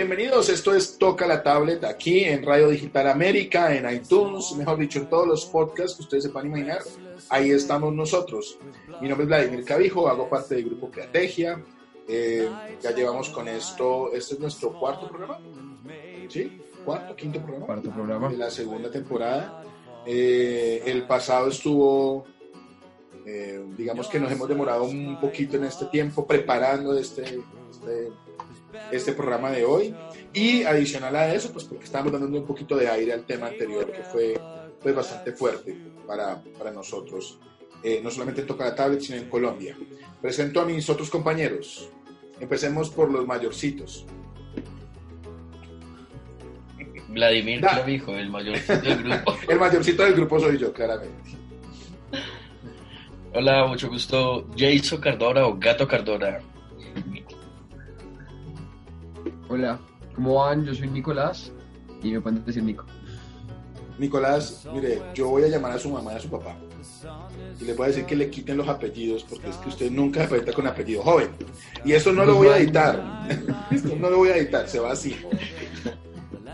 bienvenidos. Esto es Toca la Tablet aquí en Radio Digital América, en iTunes, mejor dicho, en todos los podcasts que ustedes se puedan imaginar. Ahí estamos nosotros. Mi nombre es Vladimir Cabijo, hago parte del grupo Creategia. Eh, ya llevamos con esto, este es nuestro cuarto programa. ¿Sí? ¿Cuarto, quinto programa? Cuarto programa. De la segunda temporada. Eh, el pasado estuvo eh, digamos que nos hemos demorado un poquito en este tiempo preparando este, este, este, programa de hoy. Y adicional a eso, pues porque estamos dando un poquito de aire al tema anterior, que fue pues, bastante fuerte para, para nosotros, eh, no solamente en Toca la Tablet, sino en Colombia. Presento a mis otros compañeros. Empecemos por los mayorcitos. Vladimir Clavijo, el mayorcito del grupo. el mayorcito del grupo soy yo, claramente. Hola, mucho gusto. Jason Cardona o Gato Cardona. Hola, ¿cómo van? Yo soy Nicolás y me pueden decir Nico. Nicolás, mire, yo voy a llamar a su mamá y a su papá y les voy a decir que le quiten los apellidos porque es que usted nunca se presenta con apellido joven. Y eso no lo voy a editar. Esto no lo voy a editar, se va así.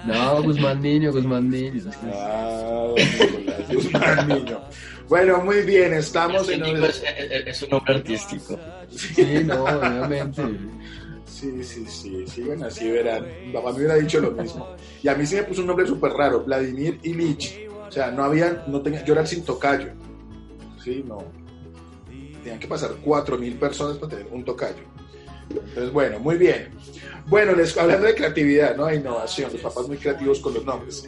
No, Guzmán Niño, Guzmán Niño. Ah, Nicolás, Guzmán Niño. Bueno, muy bien, estamos en... Es, un nombre artístico. Sí, no, obviamente. Sí, sí, sí, sigan así, verán. Papá me hubiera dicho lo mismo. Y a mí sí me puso un nombre súper raro, Vladimir Ilich. O sea, no había, no tenía, yo era sin tocayo. Sí, no. Tenían que pasar 4.000 personas para tener un tocayo. Entonces, bueno, muy bien. Bueno, les, hablando de creatividad, ¿no? De innovación, los papás muy creativos con los nombres.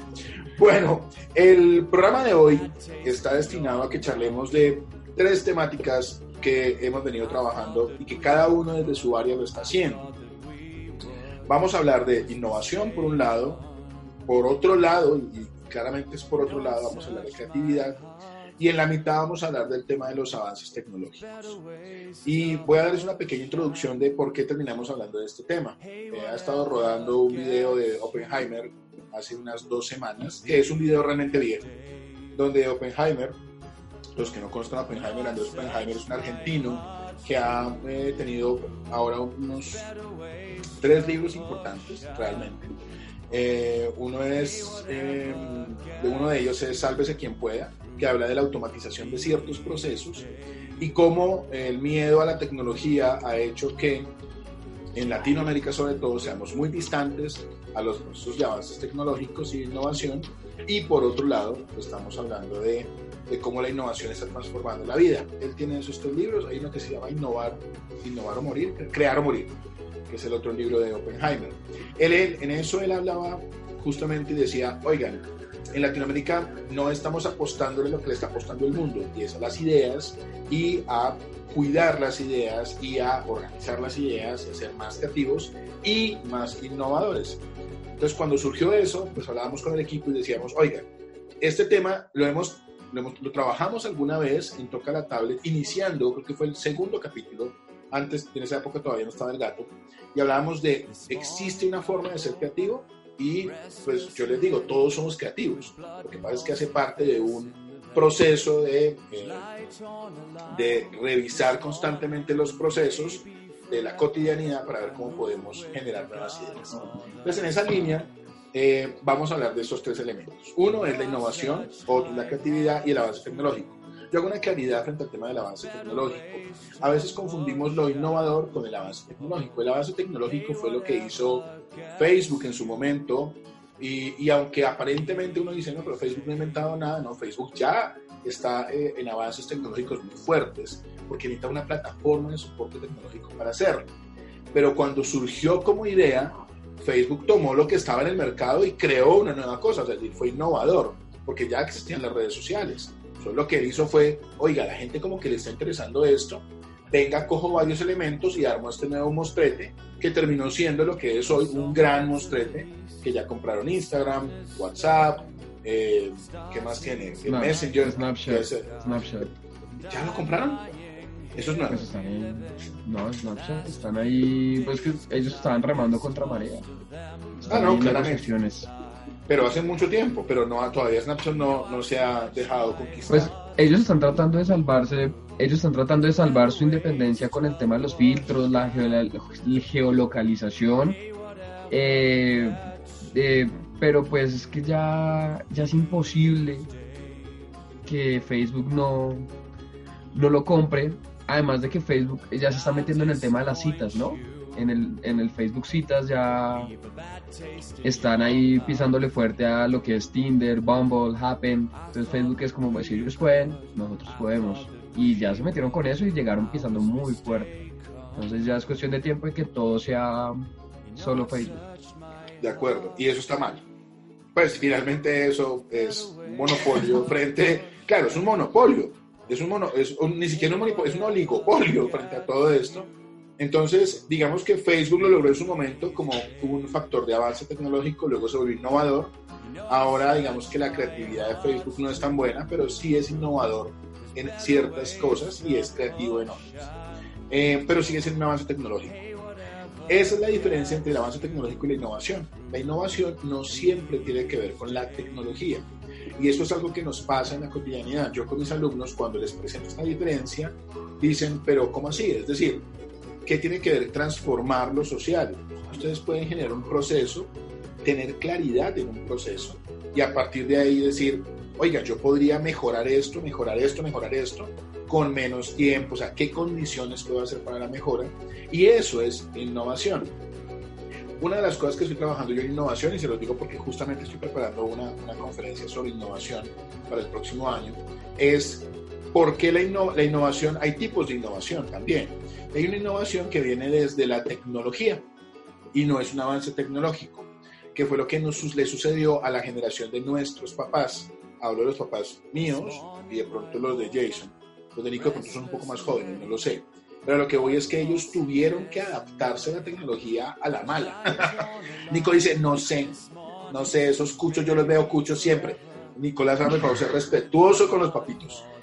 Bueno, el programa de hoy está destinado a que charlemos de tres temáticas que hemos venido trabajando y que cada uno desde su área lo está haciendo. Vamos a hablar de innovación por un lado, por otro lado, y claramente es por otro lado, vamos a hablar de creatividad, y en la mitad vamos a hablar del tema de los avances tecnológicos. Y voy a darles una pequeña introducción de por qué terminamos hablando de este tema. He estado rodando un video de Oppenheimer hace unas dos semanas, que es un video realmente viejo, donde Oppenheimer, los que no conozcan a Oppenheimer, Andrés Oppenheimer es un argentino que ha eh, tenido ahora unos tres libros importantes realmente. Eh, uno es, eh, uno de ellos es Sálvese quien pueda, que habla de la automatización de ciertos procesos y cómo el miedo a la tecnología ha hecho que en Latinoamérica sobre todo seamos muy distantes a los procesos de avances tecnológicos y de innovación y por otro lado estamos hablando de, de, cómo la innovación está transformando la vida. Él tiene esos tres libros, hay uno que se llama Innovar, Innovar o Morir, Crear o Morir, que es el otro libro de Oppenheimer. Él, él, en eso él hablaba justamente y decía, oigan, en Latinoamérica no estamos apostándole lo que le está apostando el mundo, y es a las ideas y a cuidar las ideas y a organizar las ideas, a ser más creativos y más innovadores. Entonces, cuando surgió eso, pues hablábamos con el equipo y decíamos, oiga, este tema lo hemos, lo, trabajamos alguna vez en Toca la Tablet, iniciando, creo que fue el segundo capítulo, antes, en esa época todavía no estaba el gato, y hablábamos de, ¿existe una forma de ser creativo? Y pues yo les digo, todos somos creativos. Lo que pasa es que hace parte de un proceso de, eh, de revisar constantemente los procesos de la cotidianidad para ver cómo podemos generar nuevas ideas. Entonces, en esa línea, eh, vamos a hablar de esos tres elementos. Uno es la innovación, otro la creatividad y el avance tecnológico. Yo hago una claridad frente al tema del avance tecnológico. A veces confundimos lo innovador con el avance tecnológico. El avance tecnológico fue lo que hizo Facebook en su momento. Y, y aunque aparentemente uno dice, no, pero Facebook no ha inventado nada, no, Facebook ya está eh, en avances tecnológicos muy fuertes, porque necesita una plataforma de soporte tecnológico para hacerlo. Pero cuando surgió como idea, Facebook tomó lo que estaba en el mercado y creó una nueva cosa, es decir, fue innovador, porque ya existían las redes sociales. Entonces lo que él hizo fue, oiga, la gente como que le está interesando esto, venga, cojo varios elementos y armo este nuevo mostrete, que terminó siendo lo que es hoy un gran mostrete, que ya compraron Instagram, WhatsApp, eh, ¿qué más tiene? Messenger, Snapchat, Snapchat. ¿Ya lo compraron? Eso es nuevo. Pues están ahí, no, Snapchat, están ahí, pues que ellos estaban remando contra marea. ah, no, claramente. Pero hace mucho tiempo, pero no todavía Snapchat no, no se ha dejado conquistar. Pues ellos están tratando de salvarse, ellos están tratando de salvar su independencia con el tema de los filtros, la, geolocalización Eh, eh, pero pues es que ya, ya es imposible que Facebook no, no lo compre. Además de que Facebook ya se está metiendo en el tema de las citas, ¿no? En el, en el Facebook citas ya están ahí pisándole fuerte a lo que es Tinder, Bumble, Happen. Entonces Facebook es como, si ellos pueden, nosotros podemos. Y ya se metieron con eso y llegaron pisando muy fuerte. Entonces ya es cuestión de tiempo y que todo sea solo Facebook. De acuerdo, y eso está mal. Pues finalmente eso es un monopolio frente, claro, es un monopolio, es un mono, es ni siquiera un monopolio, es un oligopolio frente a todo esto. Entonces, digamos que Facebook lo logró en su momento como un factor de avance tecnológico, luego se volvió innovador. Ahora, digamos que la creatividad de Facebook no es tan buena, pero sí es innovador en ciertas cosas y es creativo en otras. Eh, pero sigue siendo un avance tecnológico. Esa es la diferencia entre el avance tecnológico y la innovación. La innovación no siempre tiene que ver con la tecnología. Y eso es algo que nos pasa en la cotidianidad. Yo con mis alumnos, cuando les presento esta diferencia, dicen, pero ¿cómo así? Es decir, ¿qué tiene que ver transformar lo social? Ustedes pueden generar un proceso, tener claridad en un proceso y a partir de ahí decir, oiga, yo podría mejorar esto, mejorar esto, mejorar esto, con menos tiempo, o sea, qué condiciones puedo hacer para la mejora. Y eso es innovación. Una de las cosas que estoy trabajando yo en innovación, y se lo digo porque justamente estoy preparando una, una conferencia sobre innovación para el próximo año, es por qué la, la innovación, hay tipos de innovación también. Hay una innovación que viene desde la tecnología y no es un avance tecnológico, que fue lo que nos, le sucedió a la generación de nuestros papás. Hablo de los papás míos y de pronto los de Jason los de Nico de pronto son un poco más jóvenes, no lo sé. Pero lo que voy es que ellos tuvieron que adaptarse a la tecnología a la mala. Nico dice, no sé, no sé, esos cuchos yo los veo cuchos siempre. Nicolás, por favor, ser respetuoso con los papitos.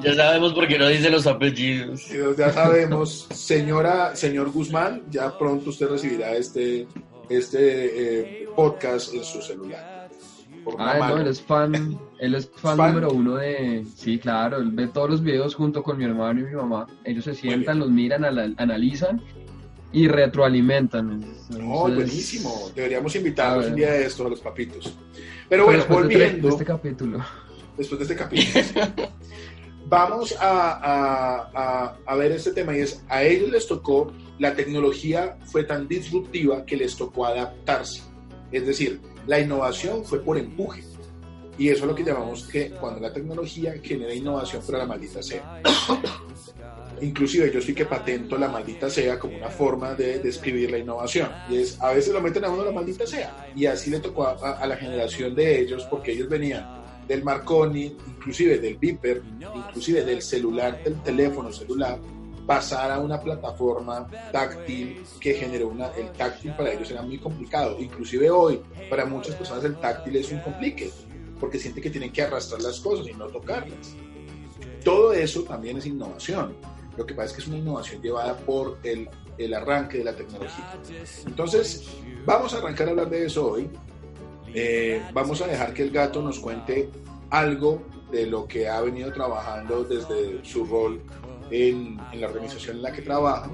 Ya sabemos por qué no dice los apellidos. Ya sabemos, señora, señor Guzmán, ya pronto usted recibirá este, este eh, podcast en su celular. Ah, no, él es fan, él es fan, número uno de... Sí, claro, él ve todos los videos junto con mi hermano y mi mamá. Ellos se sientan, los miran, analizan y retroalimentan. oh, buenísimo. Deberíamos invitarlos un día de estos a los papitos. Pero bueno, volviendo... De este capítulo. Después de este capítulo. Vamos a, a, a, ver este tema y es, a ellos les tocó, la tecnología fue tan disruptiva que les tocó adaptarse. Es decir, la innovación fue por empuje. Y eso es lo que llamamos que cuando la tecnología genera innovación, pero la maldita sea. Inclusive yo sí que patento la maldita sea como una forma de describir la innovación. Y es, a veces lo meten a uno la maldita sea. Y así le tocó a, la generación de ellos, porque ellos venían del Marconi, inclusive del Viper, inclusive del celular, del teléfono celular, pasar a una plataforma táctil que generó una, el táctil para ellos era muy complicado. Inclusive hoy, para muchas personas el táctil es un complique, porque sienten que tienen que arrastrar las cosas y no tocarlas. Todo eso también es innovación. Lo que pasa es que es una innovación llevada por el, el arranque de la tecnología. Entonces, vamos a arrancar a hablar de eso hoy. Eh, vamos a dejar que el gato nos cuente algo de lo que ha venido trabajando desde su rol en, la organización en la que trabaja,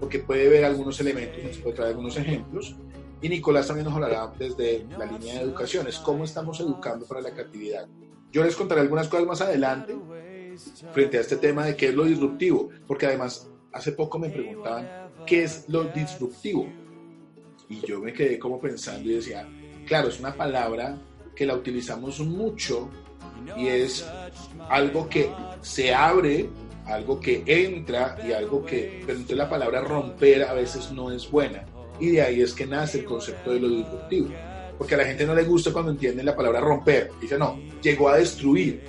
porque puede ver algunos elementos, nos puede traer algunos ejemplos. Y Nicolás también nos hablará desde la línea de educación, es cómo estamos educando para la creatividad. Yo les contaré algunas cosas más adelante frente a este tema de qué es lo disruptivo, porque además hace poco me preguntaban qué es lo disruptivo. Y yo me quedé como pensando y decía, claro, es una palabra que la utilizamos mucho y es algo que se abre algo que entra y algo que, pero entonces la palabra romper a veces no es buena. Y de ahí es que nace el concepto de lo disruptivo. Porque a la gente no le gusta cuando entienden la palabra romper. Dice, no, llegó a destruir.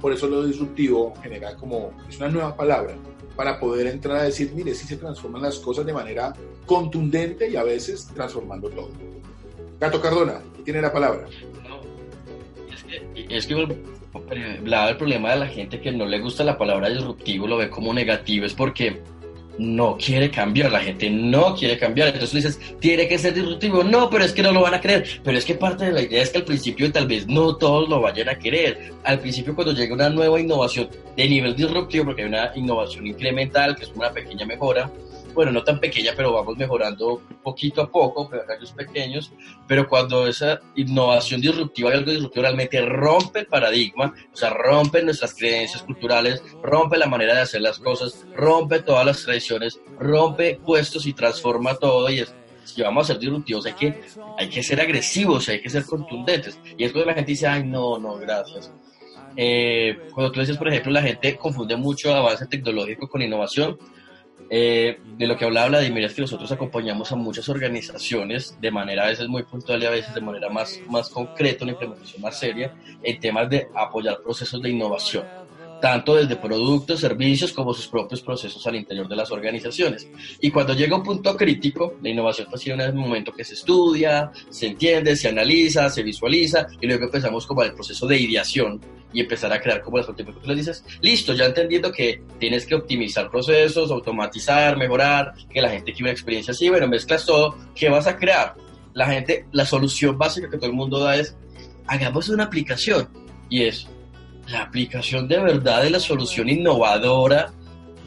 Por eso lo disruptivo genera como, es una nueva palabra para poder entrar a decir, mire, si se transforman las cosas de manera contundente y a veces transformando todo. Gato Cardona, tiene la palabra. es que, es el problema de la gente que no le gusta la palabra disruptivo, lo ve como negativo, es porque no quiere cambiar, la gente no quiere cambiar. Entonces tú dices, tiene que ser disruptivo. No, pero es que no lo van a querer. Pero es que parte de la idea es que al principio tal vez no todos lo vayan a querer. Al principio cuando llega una nueva innovación de nivel disruptivo, porque hay una innovación incremental, que es una pequeña mejora, bueno, no tan pequeña, pero vamos mejorando poquito a poco, rayos pequeños, pero cuando esa innovación disruptiva y algo disruptivo realmente rompe el paradigma, o sea, rompe nuestras creencias culturales, rompe la manera de hacer las cosas, rompe todas las tradiciones, rompe puestos y transforma todo y es si vamos a ser disruptivos hay que, hay que ser agresivos, hay que ser contundentes. Y es cuando la gente dice, ay, no, no, gracias. Eh, cuando tú dices, por ejemplo, la gente confunde mucho avance tecnológico con innovación, eh, de lo que hablaba Vladimir es que nosotros acompañamos a muchas organizaciones de manera a veces muy puntual y a veces de manera más, más concreta, una implementación más seria, en temas de apoyar procesos de innovación tanto desde productos, servicios, como sus propios procesos al interior de las organizaciones. Y cuando llega un punto crítico, la innovación ha sido un momento que se estudia, se entiende, se analiza, se visualiza, y luego empezamos como el proceso de ideación y empezar a crear como las le dices, listo, ya entendiendo que tienes que optimizar procesos, automatizar, mejorar, que la gente quiere una experiencia así, bueno, mezclas todo, ¿qué vas a crear? La gente, la solución básica que todo el mundo da es, hagamos una aplicación, y es, la aplicación de verdad de la solución innovadora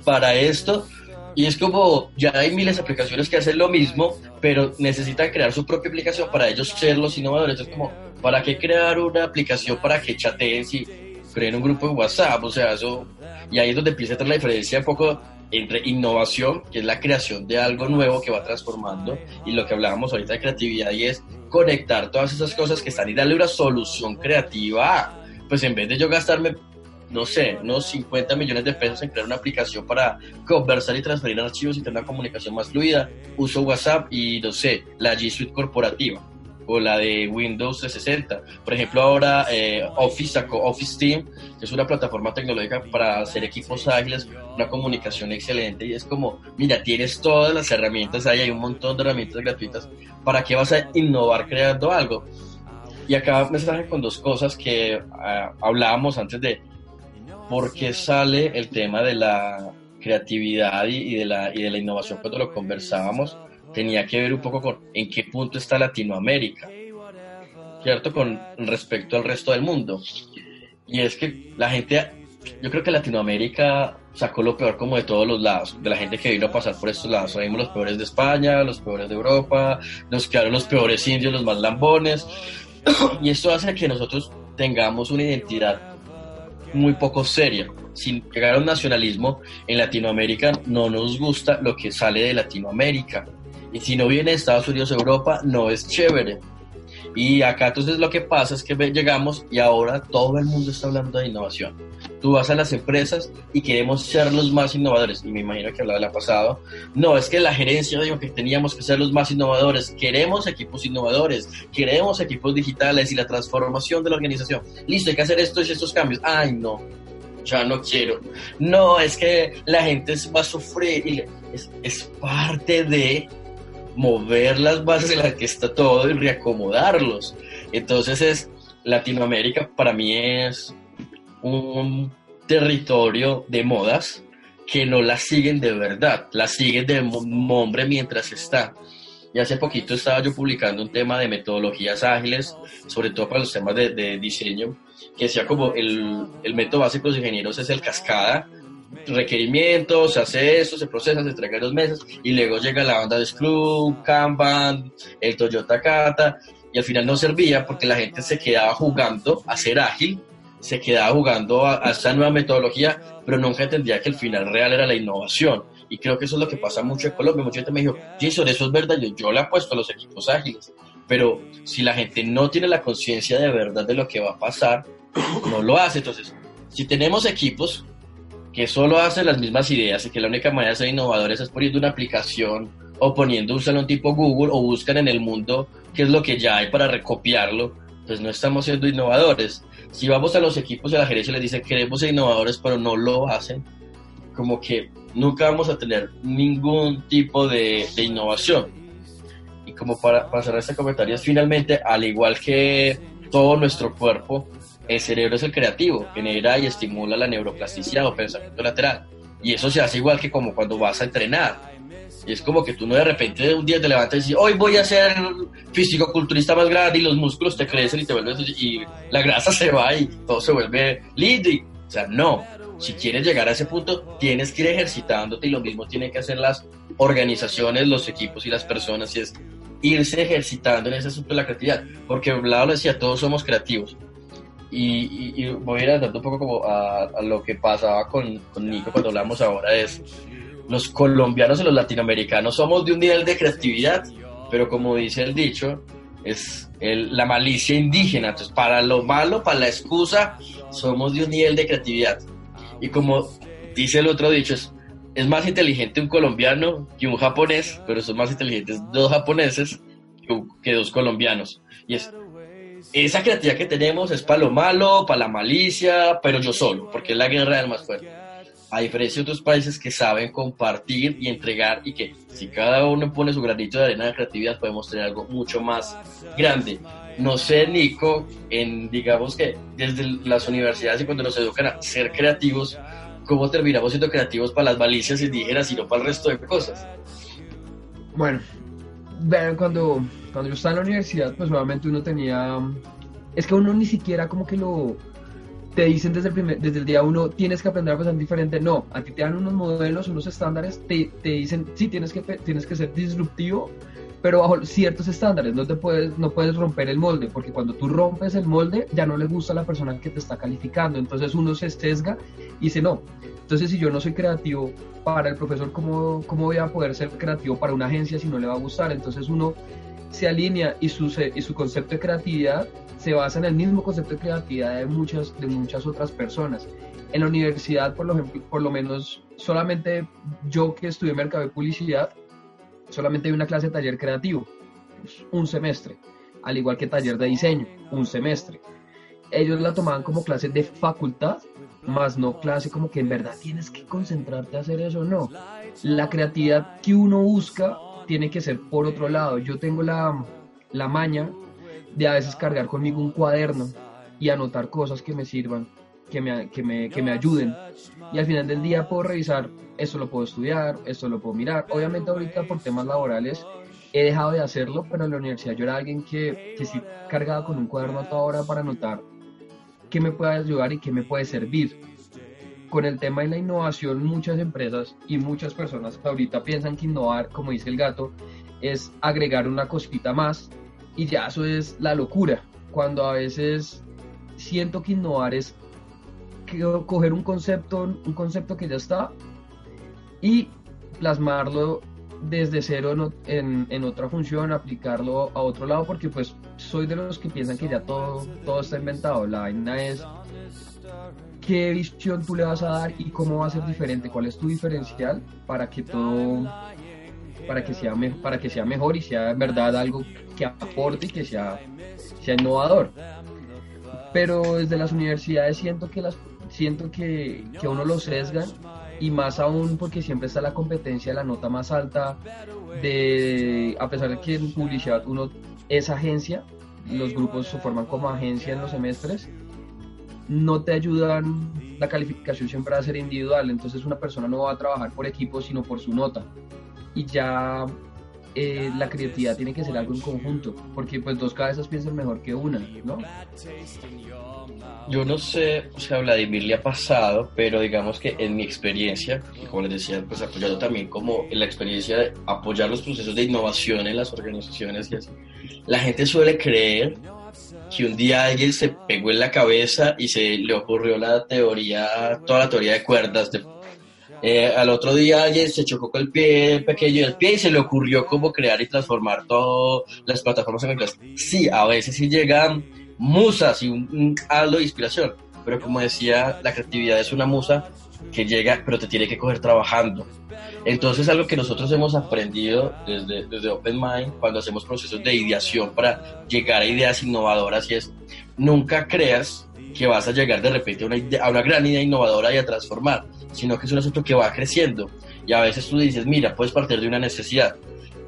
para esto. Y es como, ya hay miles de aplicaciones que hacen lo mismo, pero necesitan crear su propia aplicación para ellos ser los innovadores. Es como, ¿para qué crear una aplicación para que chateen si creen un grupo en WhatsApp? O sea, eso... Y ahí es donde empieza a tener la diferencia un poco entre innovación, que es la creación de algo nuevo que va transformando, y lo que hablábamos ahorita de creatividad, y es conectar todas esas cosas que están y darle una solución creativa pues en vez de yo gastarme, no sé, unos 50 millones de pesos en crear una aplicación para conversar y transferir archivos y tener una comunicación más fluida, uso WhatsApp y, no sé, la G Suite corporativa o la de Windows 360. Por ejemplo, ahora eh, Office sacó Office Team, que es una plataforma tecnológica para hacer equipos ágiles, una comunicación excelente y es como, mira, tienes todas las herramientas ahí, hay un montón de herramientas gratuitas, ¿para qué vas a innovar creando algo? Y acá me traje con dos cosas que ah, hablábamos antes de por qué sale el tema de la creatividad y, de la, y de la innovación cuando lo conversábamos. Tenía que ver un poco con en qué punto está Latinoamérica, ¿cierto? Con respecto al resto del mundo. Y es que la gente, yo creo que Latinoamérica sacó lo peor como de todos los lados, de la gente que vino a pasar por estos lados. Vimos los peores de España, los peores de Europa, nos quedaron los peores indios, los más lambones. y esto hace que nosotros tengamos una identidad muy poco seria. Sin llegar a un nacionalismo, en Latinoamérica no nos gusta lo que sale de Latinoamérica. Y si no viene Estados Unidos, Europa, no es chévere. Y acá entonces lo que pasa es que llegamos y ahora todo el mundo está hablando de innovación. Tú vas a las empresas y queremos ser los más innovadores. Y me imagino que hablaba la pasado. No, es que la gerencia dijo que teníamos que ser los más innovadores. Queremos equipos innovadores, queremos equipos digitales y la transformación de la organización. Listo, hay que hacer estos y estos cambios. Ay, no, ya no quiero. No, es que la gente va a sufrir es, es parte de mover las bases en las que está todo y reacomodarlos. Entonces es Latinoamérica para mí es un territorio de modas que no las siguen de verdad, las siguen de nombre mientras está. Y hace poquito estaba yo publicando un tema de metodologías ágiles, sobre todo para los temas de, diseño, que decía como el, el método básico de los ingenieros es el cascada, requerimientos, se hace eso, se procesa, se entrega en dos meses y luego llega la banda de Scrum, Kanban, el Toyota Kata y al final no servía porque la gente se quedaba jugando a ser ágil, se quedaba jugando a, esta nueva metodología, pero nunca entendía que el final real era la innovación. Y creo que eso es lo que pasa mucho en Colombia. Mucha gente me dijo, Jason, eso es verdad, yo, yo le apuesto a los equipos ágiles. Pero si la gente no tiene la conciencia de verdad de lo que va a pasar, no lo hace. Entonces, si tenemos equipos que solo hacen las mismas ideas y que la única manera de ser innovadores es poniendo una aplicación o poniendo un salón tipo Google o buscan en el mundo qué es lo que ya hay para recopiarlo, pues no estamos siendo innovadores. Si vamos a los equipos de la gerencia y les dicen queremos ser innovadores pero no lo hacen, como que nunca vamos a tener ningún tipo de, innovación. Y como para, para cerrar este comentario, es finalmente, al igual que todo nuestro cuerpo, el cerebro es el creativo, genera y estimula la neuroplasticidad o pensamiento lateral. Y eso se hace igual que como cuando vas a entrenar. Es como que tú no de repente un día te levantas y dices, hoy voy a ser físico-culturista más grande y los músculos te crecen y te vuelves y la grasa se va y todo se vuelve lindo. O sea, no. Si quieres llegar a ese punto, tienes que ir ejercitándote y lo mismo tienen que hacer las organizaciones, los equipos y las personas. Y es irse ejercitando en ese asunto de la creatividad. Porque Vlado lo decía, todos somos creativos. Y, voy a ir andando un poco como a, lo que pasaba con, con Nico cuando hablamos ahora es los colombianos y los latinoamericanos somos de un nivel de creatividad, pero como dice el dicho, es la malicia indígena. Entonces, para lo malo, para la excusa, somos de un nivel de creatividad. Y como dice el otro dicho, es, es más inteligente un colombiano que un japonés, pero son más inteligentes dos japoneses que, que dos colombianos. Y es, esa creatividad que tenemos es para lo malo, para la malicia, pero yo solo, porque es la guerra del más fuerte a diferencia de otros países que saben compartir y entregar y que si cada uno pone su granito de arena de creatividad podemos tener algo mucho más grande. No sé, Nico, en digamos que desde las universidades y cuando nos educan a ser creativos, ¿cómo terminamos siendo creativos para las malicias indígenas y no para el resto de cosas? Bueno, vean, cuando, cuando yo estaba en la universidad, pues obviamente uno tenía... Es que uno ni siquiera como que lo te dicen desde el, primer, desde el día uno, tienes que aprender a pensar diferente. No, a ti te dan unos modelos, unos estándares, te, te dicen, sí, tienes que, tienes que ser disruptivo, pero bajo ciertos estándares. No, te puedes, no puedes romper el molde, porque cuando tú rompes el molde, ya no le gusta a la persona que te está calificando. Entonces uno se sesga y dice, no. Entonces, si yo no soy creativo para el profesor, ¿cómo, cómo voy a poder ser creativo para una agencia si no le va a gustar? Entonces uno se alinea y su, su concepto de creatividad se basa en el mismo concepto de creatividad de muchas, de muchas otras personas. En la universidad, por lo, por lo menos, solamente yo que estudié mercado publicidad, solamente hay una clase de taller creativo, pues, un semestre, al igual que taller de diseño, un semestre. Ellos la tomaban como clase de facultad, más no clase como que en verdad tienes que concentrarte a hacer eso, no. La creatividad que uno busca tiene que ser por otro lado. Yo tengo la, la maña de a veces cargar conmigo un cuaderno y anotar cosas que me sirvan, que me, que me, que me ayuden. Y al final del día puedo revisar, esto lo puedo estudiar, esto lo puedo mirar. Obviamente ahorita por temas laborales he dejado de hacerlo, pero en la universidad yo era alguien que, que sí cargaba con un cuaderno a toda hora para anotar qué me puede ayudar y qué me puede servir. Con el tema de la innovación, muchas empresas y muchas personas ahorita piensan que innovar, como dice el gato, es agregar una cosita más y ya eso es la locura. Cuando a veces siento que innovar es coger un concepto, un concepto que ya está y plasmarlo desde cero en, en, otra función, aplicarlo a otro lado, porque pues soy de los que piensan que ya todo, todo está inventado. La vaina es qué visión tú le vas a dar y cómo va a ser diferente, cuál es tu diferencial para que todo para que sea, para que sea mejor y sea en verdad algo que aporte y que sea, sea innovador. Pero desde las universidades siento que, las, siento que, que uno lo sesga y más aún porque siempre está la competencia de la nota más alta, de, a pesar de que en publicidad uno es agencia, los grupos se forman como agencia en los semestres, no te ayudan, la calificación siempre va a ser individual, entonces una persona no va a trabajar por equipo, sino por su nota. Y ya eh, la creatividad tiene que ser algo en conjunto, porque pues dos cabezas piensan mejor que una, ¿no? Yo no sé, o sea, a Vladimir le ha pasado, pero digamos que en mi experiencia, como les decía, pues apoyado también como en la experiencia de apoyar los procesos de innovación en las organizaciones la gente suele creer que un día alguien se pegó en la cabeza y se le ocurrió la teoría, toda la teoría de cuerdas de eh, al otro día se chocó con el pie pequeño del pie y se le ocurrió cómo crear y transformar todas las plataformas en inglés. Sí, a veces sí llegan musas y un, halo de inspiración, pero como decía, la creatividad es una musa que llega, pero te tiene que coger trabajando. Entonces, algo que nosotros hemos aprendido desde, desde Open Mind, cuando hacemos procesos de ideación para llegar a ideas innovadoras, y es nunca creas que vas a llegar de repente a una, a una gran idea innovadora y a transformar sino que es un asunto que va creciendo. Y a veces tú dices, mira, puedes partir de una necesidad.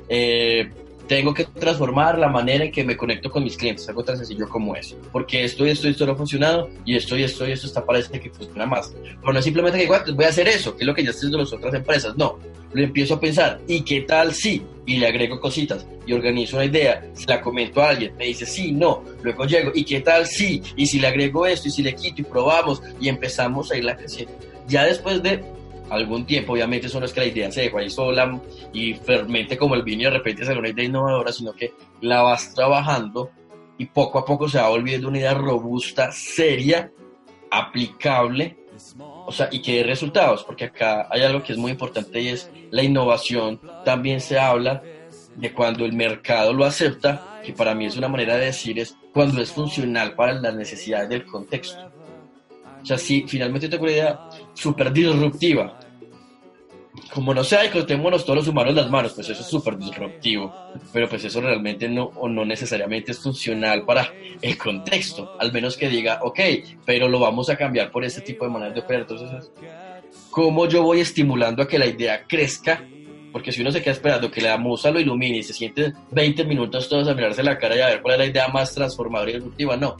Eh, tengo que transformar la manera en que me conecto con mis clientes, algo tan sencillo como eso, porque esto y esto y esto no ha funcionado y esto y esto y esto está parece que funciona más. Pero no es simplemente que voy a hacer eso, que es lo que ya estoy haciendo las otras empresas, no, lo empiezo a pensar, ¿y qué tal si? Y le agrego cositas y organizo una idea, se la comento a alguien, me dice sí, no, luego llego, ¿y qué tal si? Y si le agrego esto y si le quito y probamos y empezamos a irla creciendo. Ya después de algún tiempo, obviamente eso no es que la idea se dejó ahí sola y fermente como el vino y de repente sale una idea innovadora, sino que la vas trabajando y poco a poco se va volviendo una idea robusta, seria, aplicable, o sea, y que dé resultados, porque acá hay algo que es muy importante y es la innovación. También se habla de cuando el mercado lo acepta, que para mí es una manera de decir es cuando es funcional para las necesidades del contexto. O sea, si finalmente tengo una idea súper disruptiva, como no sea, cortémonos todos los humanos las manos, pues eso es súper disruptivo, pero pues eso realmente no, o no necesariamente es funcional para el contexto, al menos que diga, ok, pero lo vamos a cambiar por este tipo de maneras de operar. Entonces, ¿cómo yo voy estimulando a que la idea crezca? Porque si uno se queda esperando que la musa lo ilumine y se siente 20 minutos todos a mirarse la cara y a ver cuál es la idea más transformadora y disruptiva, no.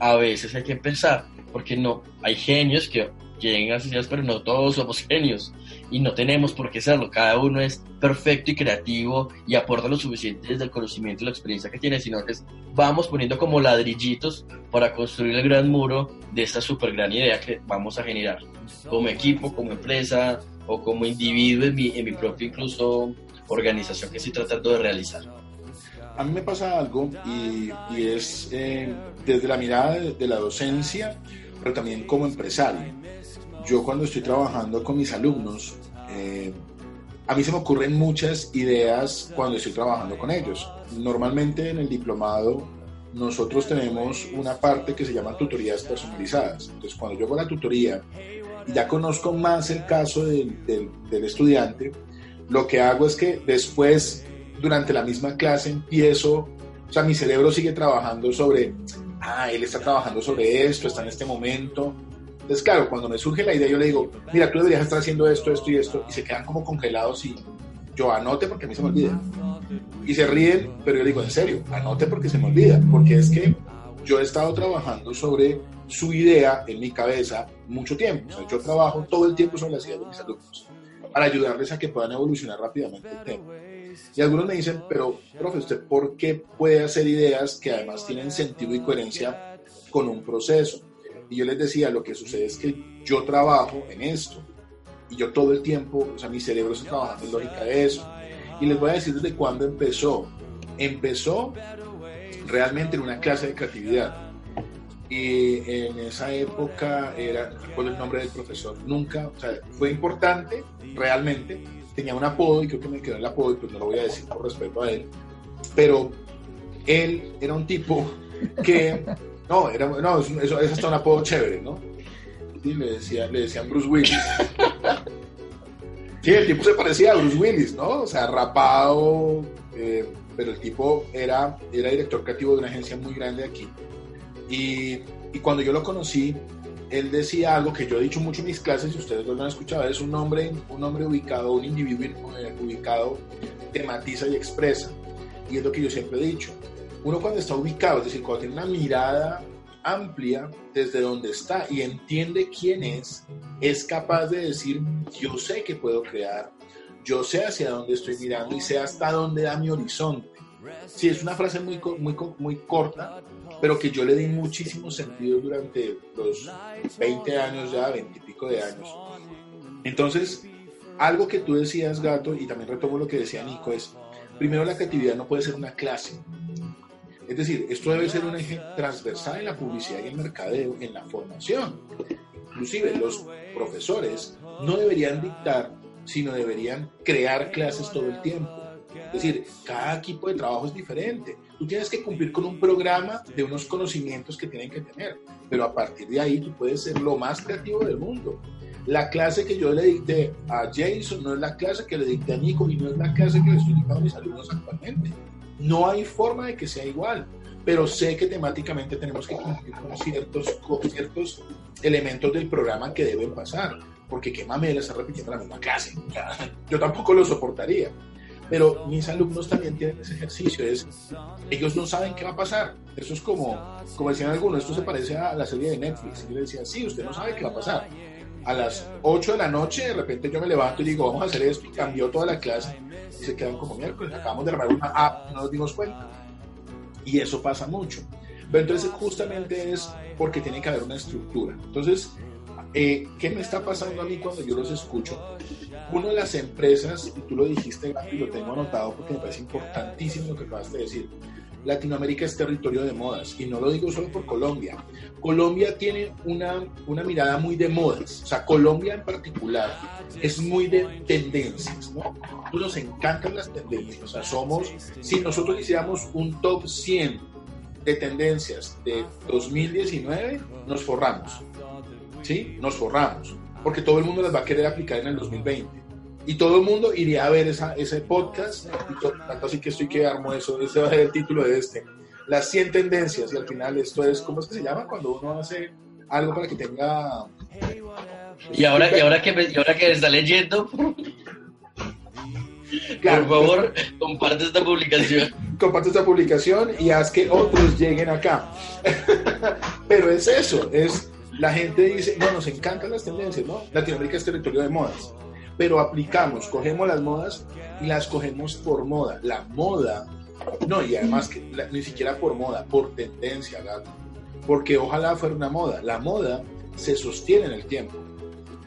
A veces hay que pensar, porque no, hay genios que quieren asesinar, pero no todos somos genios y no tenemos por qué serlo. Cada uno es perfecto y creativo y aporta lo suficiente desde el conocimiento y la experiencia que tiene, sino que vamos poniendo como ladrillitos para construir el gran muro de esta super gran idea que vamos a generar como equipo, como empresa o como individuo en mi, en mi propia incluso organización que estoy tratando de realizar. A mí me pasa algo y, y es eh, desde la mirada de, de la docencia, pero también como empresario yo cuando estoy trabajando con mis alumnos, eh, a mí se me ocurren muchas ideas cuando estoy trabajando con ellos. Normalmente en el diplomado nosotros tenemos una parte que se llama tutorías personalizadas. Entonces cuando yo hago la tutoría y ya conozco más el caso del, del, del estudiante, lo que hago es que después, durante la misma clase, empiezo, o sea, mi cerebro sigue trabajando sobre, ah, él está trabajando sobre esto, está en este momento, entonces, claro, cuando me surge la idea, yo le digo, mira, tú deberías estar haciendo esto, esto y esto, y se quedan como congelados y yo anote porque a mí se me olvida. Y se ríen, pero yo digo, en serio, anote porque se me olvida, porque es que yo he estado trabajando sobre su idea en mi cabeza mucho tiempo. O sea, yo trabajo todo el tiempo sobre las ideas de mis alumnos para ayudarles a que puedan evolucionar rápidamente el tema. Y algunos me dicen, pero, profe, ¿usted por qué puede hacer ideas que además tienen sentido y coherencia con un proceso? Y yo les decía, lo que sucede es que yo trabajo en esto. Y yo todo el tiempo, o sea, mi cerebro está trabajando en lógica de eso. Y les voy a decir desde cuándo empezó. Empezó realmente en una clase de creatividad. Y en esa época era, ¿cuál es el nombre del profesor? Nunca, o sea, fue importante, realmente. Tenía un apodo y creo que me quedó el apodo y pues no lo voy a decir por respeto a él. Pero él era un tipo que no, era, no eso, eso es hasta un apodo chévere, ¿no? Sí, le, decía, le decían Bruce Willis. Sí, el tipo se parecía a Bruce Willis, ¿no? O sea, rapado, eh, pero el tipo era, era director creativo de una agencia muy grande aquí. Y, y, cuando yo lo conocí, él decía algo que yo he dicho mucho en mis clases, y ustedes lo han escuchado, es un hombre, un hombre ubicado, un individuo eh, ubicado, tematiza y expresa. Y es lo que yo siempre he dicho uno cuando está ubicado, es decir, cuando tiene una mirada amplia desde donde está y entiende quién es, es capaz de decir, yo sé que puedo crear, yo sé hacia dónde estoy mirando y sé hasta dónde da mi horizonte. Sí, es una frase muy, muy, muy corta, pero que yo le di muchísimo sentido durante los 20 años ya, 20 y pico de años. Entonces, algo que tú decías, Gato, y también retomo lo que decía Nico, es, primero la creatividad no puede ser una clase, es decir, esto debe ser un eje transversal en la publicidad y el mercadeo, en la formación. Inclusive los profesores no deberían dictar, sino deberían crear clases todo el tiempo. Es decir, cada equipo de trabajo es diferente. Tú tienes que cumplir con un programa de unos conocimientos que tienen que tener, pero a partir de ahí tú puedes ser lo más creativo del mundo. La clase que yo le dicté a Jason no es la clase que le dicté a Nico y no es la clase que le estoy dictando a mis alumnos actualmente. No hay forma de que sea igual, pero sé que temáticamente tenemos que cumplir con ciertos, con ciertos elementos del programa que deben pasar, porque qué mamera está repitiendo la misma clase. Yo tampoco lo soportaría. Pero mis alumnos también tienen ese ejercicio, es, ellos no saben qué va a pasar. Eso es como, como decían algunos, esto se parece a la serie de Netflix. Y yo le decía, sí, usted no sabe qué va a pasar. A las 8 de la noche, de repente yo me levanto y digo, vamos a hacer esto, y cambió toda la clase. Y se quedan como miércoles, acabamos de armar una app, no nos dimos cuenta. Y eso pasa mucho. Pero entonces justamente es porque tiene que haber una estructura. Entonces, eh, ¿qué me está pasando a mí cuando yo los escucho? Una de las empresas, y tú lo dijiste, y lo tengo anotado porque me parece importantísimo lo que acabas de decir, Latinoamérica es territorio de modas, y no lo digo solo por Colombia. Colombia tiene una, una mirada muy de modas, o sea, Colombia en particular es muy de tendencias, ¿no? Nos encantan las tendencias, o sea, somos, si nosotros hiciéramos un top 100 de tendencias de 2019, nos forramos, ¿sí? Nos forramos, porque todo el mundo las va a querer aplicar en el 2020 y todo el mundo iría a ver esa, ese podcast, y tanto así que estoy que armo eso, ese va a ser el título de este, las 100 tendencias, y al final esto es, ¿cómo es que se llama? Cuando uno hace algo para que tenga... Y ahora, y ahora, que, y ahora que está leyendo, Por favor, comparte esta publicación. Comparte esta publicación y haz que otros lleguen acá. Pero es eso, es la gente dice, no, nos encantan las tendencias, ¿no? Latinoamérica es territorio de modas pero aplicamos, cogemos las modas y las cogemos por moda. La moda, no, y además que ni siquiera por moda, por tendencia, gato. Porque ojalá fuera una moda. La moda se sostiene en el tiempo.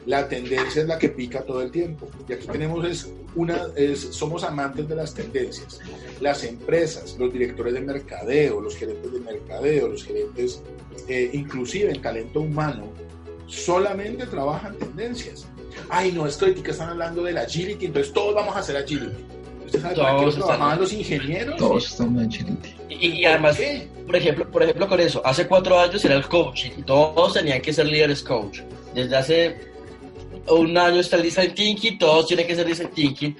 La tendencia es la que pica todo el tiempo. Y aquí tenemos es una, somos amantes de las tendencias. Las empresas, los directores de mercadeo, los gerentes de mercadeo, los gerentes, eh, inclusive en talento humano, solamente trabajan tendencias ay, no, es que están hablando del agility, entonces todos vamos a hacer agility. ¿Usted sabe para qué trabajaban los ingenieros? Todos están en agility. Y, además, por ejemplo, por ejemplo, con eso, hace cuatro años era el coaching y todos tenían que ser líderes coach. Desde hace un año está el design thinking, todos tienen que ser design thinking.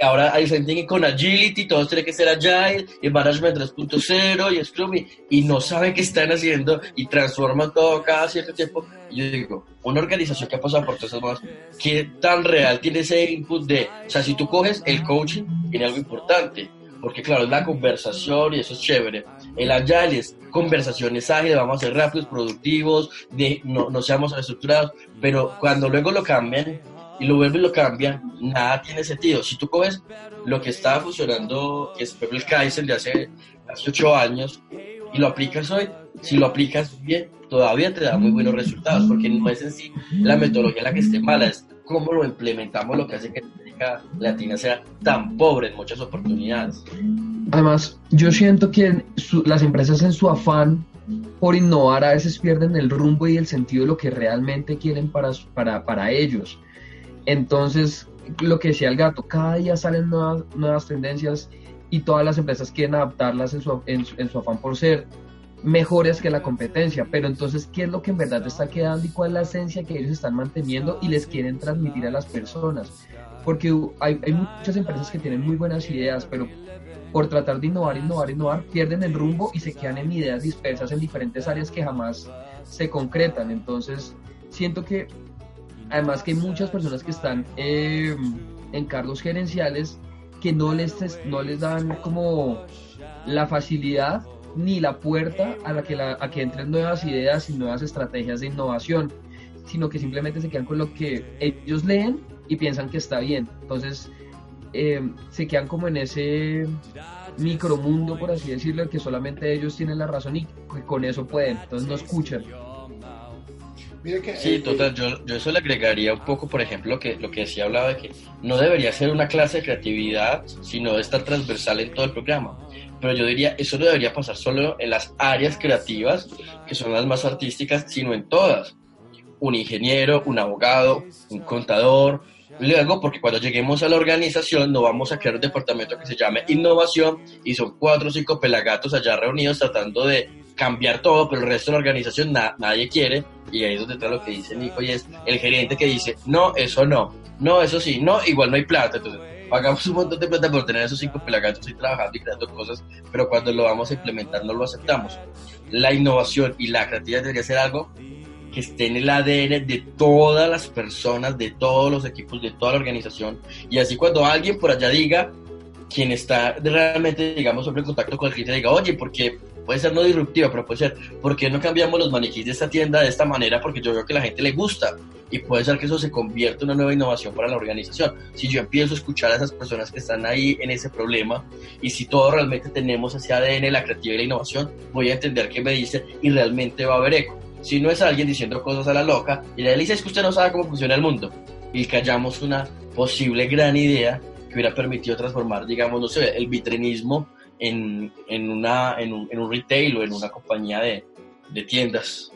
Ahora design thinking con agility, todos tienen que ser agile, y management 3.0 y Scrum, y, no saben qué están haciendo y transforman todo cada cierto tiempo. Y yo digo, una organización que ha pasado por todas esas cosas, ¿qué tan real tiene ese input de, o sea, si tú coges el coaching, tiene algo importante, porque claro, es la conversación y eso es chévere. El agile es conversaciones ágiles, vamos a ser rápidos, productivos, de, no, no seamos estructurados, pero cuando luego lo cambian y lo vuelven y lo cambian, nada tiene sentido. Si tú coges lo que estaba funcionando, que es el Kaizen de hace, hace ocho años, y lo aplicas hoy, si lo aplicas bien, todavía te da muy buenos resultados, porque no es en sí la metodología la que esté mala, es cómo lo implementamos lo que hace que América Latina sea tan pobre en muchas oportunidades. Además, yo siento que las empresas en su afán por innovar a veces pierden el rumbo y el sentido de lo que realmente quieren para, para, para ellos. Entonces, lo que decía el gato, cada día salen nuevas, nuevas tendencias y todas las empresas quieren adaptarlas en su, en, su afán por ser mejores que la competencia, pero entonces, ¿qué es lo que en verdad está quedando y cuál es la esencia que ellos están manteniendo y les quieren transmitir a las personas? Porque hay, hay muchas empresas que tienen muy buenas ideas, pero por tratar de innovar, innovar, innovar, pierden el rumbo y se quedan en ideas dispersas en diferentes áreas que jamás se concretan. Entonces, siento que además que hay muchas personas que están eh, en cargos gerenciales que no les, no les dan como la facilidad ni la puerta a la que, la, a que entren nuevas ideas y nuevas estrategias de innovación, sino que simplemente se quedan con lo que ellos leen y piensan que está bien. Entonces, eh, se quedan como en ese micromundo, por así decirlo, en que solamente ellos tienen la razón y con eso pueden, entonces no escuchan. Sí, total, yo, yo, eso le agregaría un poco, por ejemplo, que lo que decía hablaba de que no debería ser una clase de creatividad, sino de estar transversal en todo el programa pero yo diría, eso no debería pasar solo en las áreas creativas, que son las más artísticas, sino en todas. Un ingeniero, un abogado, un contador, Luego, porque cuando lleguemos a la organización no vamos a crear un departamento que se llame innovación y son cuatro o cinco pelagatos allá reunidos tratando de cambiar todo, pero el resto de la organización nadie quiere. Y ahí es donde está lo que dice Nico y es el gerente que dice, no, eso no, no, eso sí, no, igual no hay plata. Entonces, pagamos un montón de plata por tener esos cinco pelagatos y trabajando y creando cosas, pero cuando lo vamos a implementar no lo aceptamos. La innovación y la creatividad debería ser algo que esté en el ADN de todas las personas, de todos los equipos, de toda la organización. Y así cuando alguien por allá diga quien está realmente, digamos, sobre en contacto con el cliente diga, oye, porque puede ser no disruptiva, pero puede ser, ¿por qué no cambiamos los maniquíes de esta tienda de esta manera? Porque yo veo que la gente le gusta y puede ser que eso se convierta en una nueva innovación para la organización. Si yo empiezo a escuchar a esas personas que están ahí en ese problema y si todos realmente tenemos ese ADN, la creatividad y la innovación, voy a entender qué me dice y realmente va a haber eco. Si no es alguien diciendo cosas a la loca y le dice es que usted no sabe cómo funciona el mundo y que hallamos una posible gran idea que hubiera permitido transformar, digamos, no sé, el vitrinismo en, en, una, en, un, en un retail o en una compañía de, de tiendas.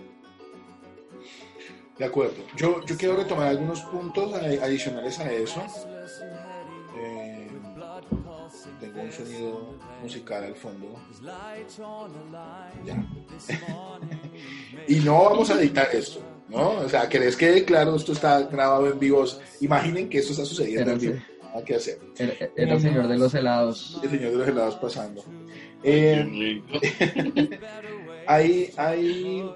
De acuerdo. Yo, yo quiero retomar algunos puntos adicionales a eso. Eh, tengo un sonido musical al fondo. Ya. y no vamos a editar esto, ¿no? O sea, que les quede claro, esto está grabado en vivos. Imaginen que esto está sucediendo en vivo. Nada que hacer. El, el, señor de los helados. El señor de los helados pasando. Eh, hay, hay,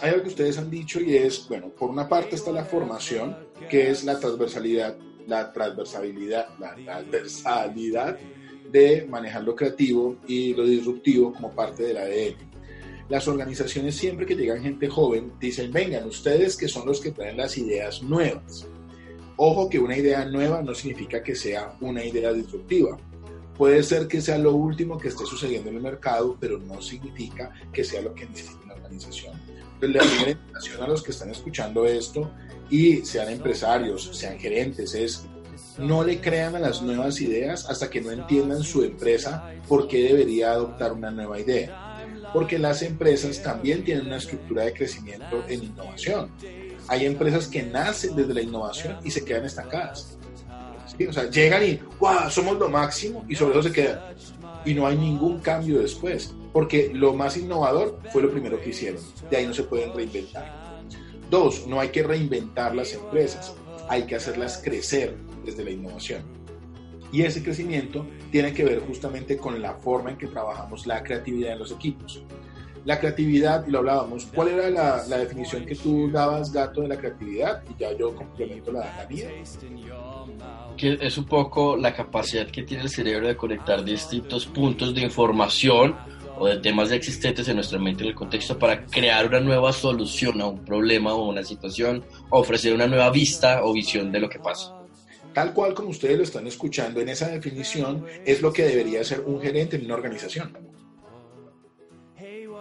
hay algo que ustedes han dicho y es, bueno, por una parte está la formación, que es la transversalidad, la transversalidad, la transversalidad de manejar lo creativo y lo disruptivo como parte del ADN. Las organizaciones siempre que llegan gente joven dicen, vengan ustedes que son los que traen las ideas nuevas. Ojo que una idea nueva no significa que sea una idea disruptiva. Puede ser que sea lo último que esté sucediendo en el mercado, pero no significa que sea lo que necesita una organización. Entonces, la primera invitación a los que están escuchando esto y sean empresarios, sean gerentes, es no le crean a las nuevas ideas hasta que no entiendan su empresa por qué debería adoptar una nueva idea. Porque las empresas también tienen una estructura de crecimiento en innovación. Hay empresas que nacen desde la innovación y se quedan estancadas. O sea, llegan y, ¡guau! Somos lo máximo y sobre eso se quedan. Y no hay ningún cambio después, porque lo más innovador fue lo primero que hicieron. De ahí no se pueden reinventar. Dos, no hay que reinventar las empresas, hay que hacerlas crecer desde la innovación. Y ese crecimiento tiene que ver justamente con la forma en que trabajamos la creatividad en los equipos. La creatividad, y lo hablábamos, ¿cuál era la, la definición que tú dabas, Gato, de la creatividad? Y ya yo complemento la, la mía que es un poco la capacidad que tiene el cerebro de conectar distintos puntos de información o de temas existentes en nuestra mente en el contexto para crear una nueva solución a un problema o una situación, ofrecer una nueva vista o visión de lo que pasa. Tal cual como ustedes lo están escuchando en esa definición, es lo que debería ser un gerente en una organización.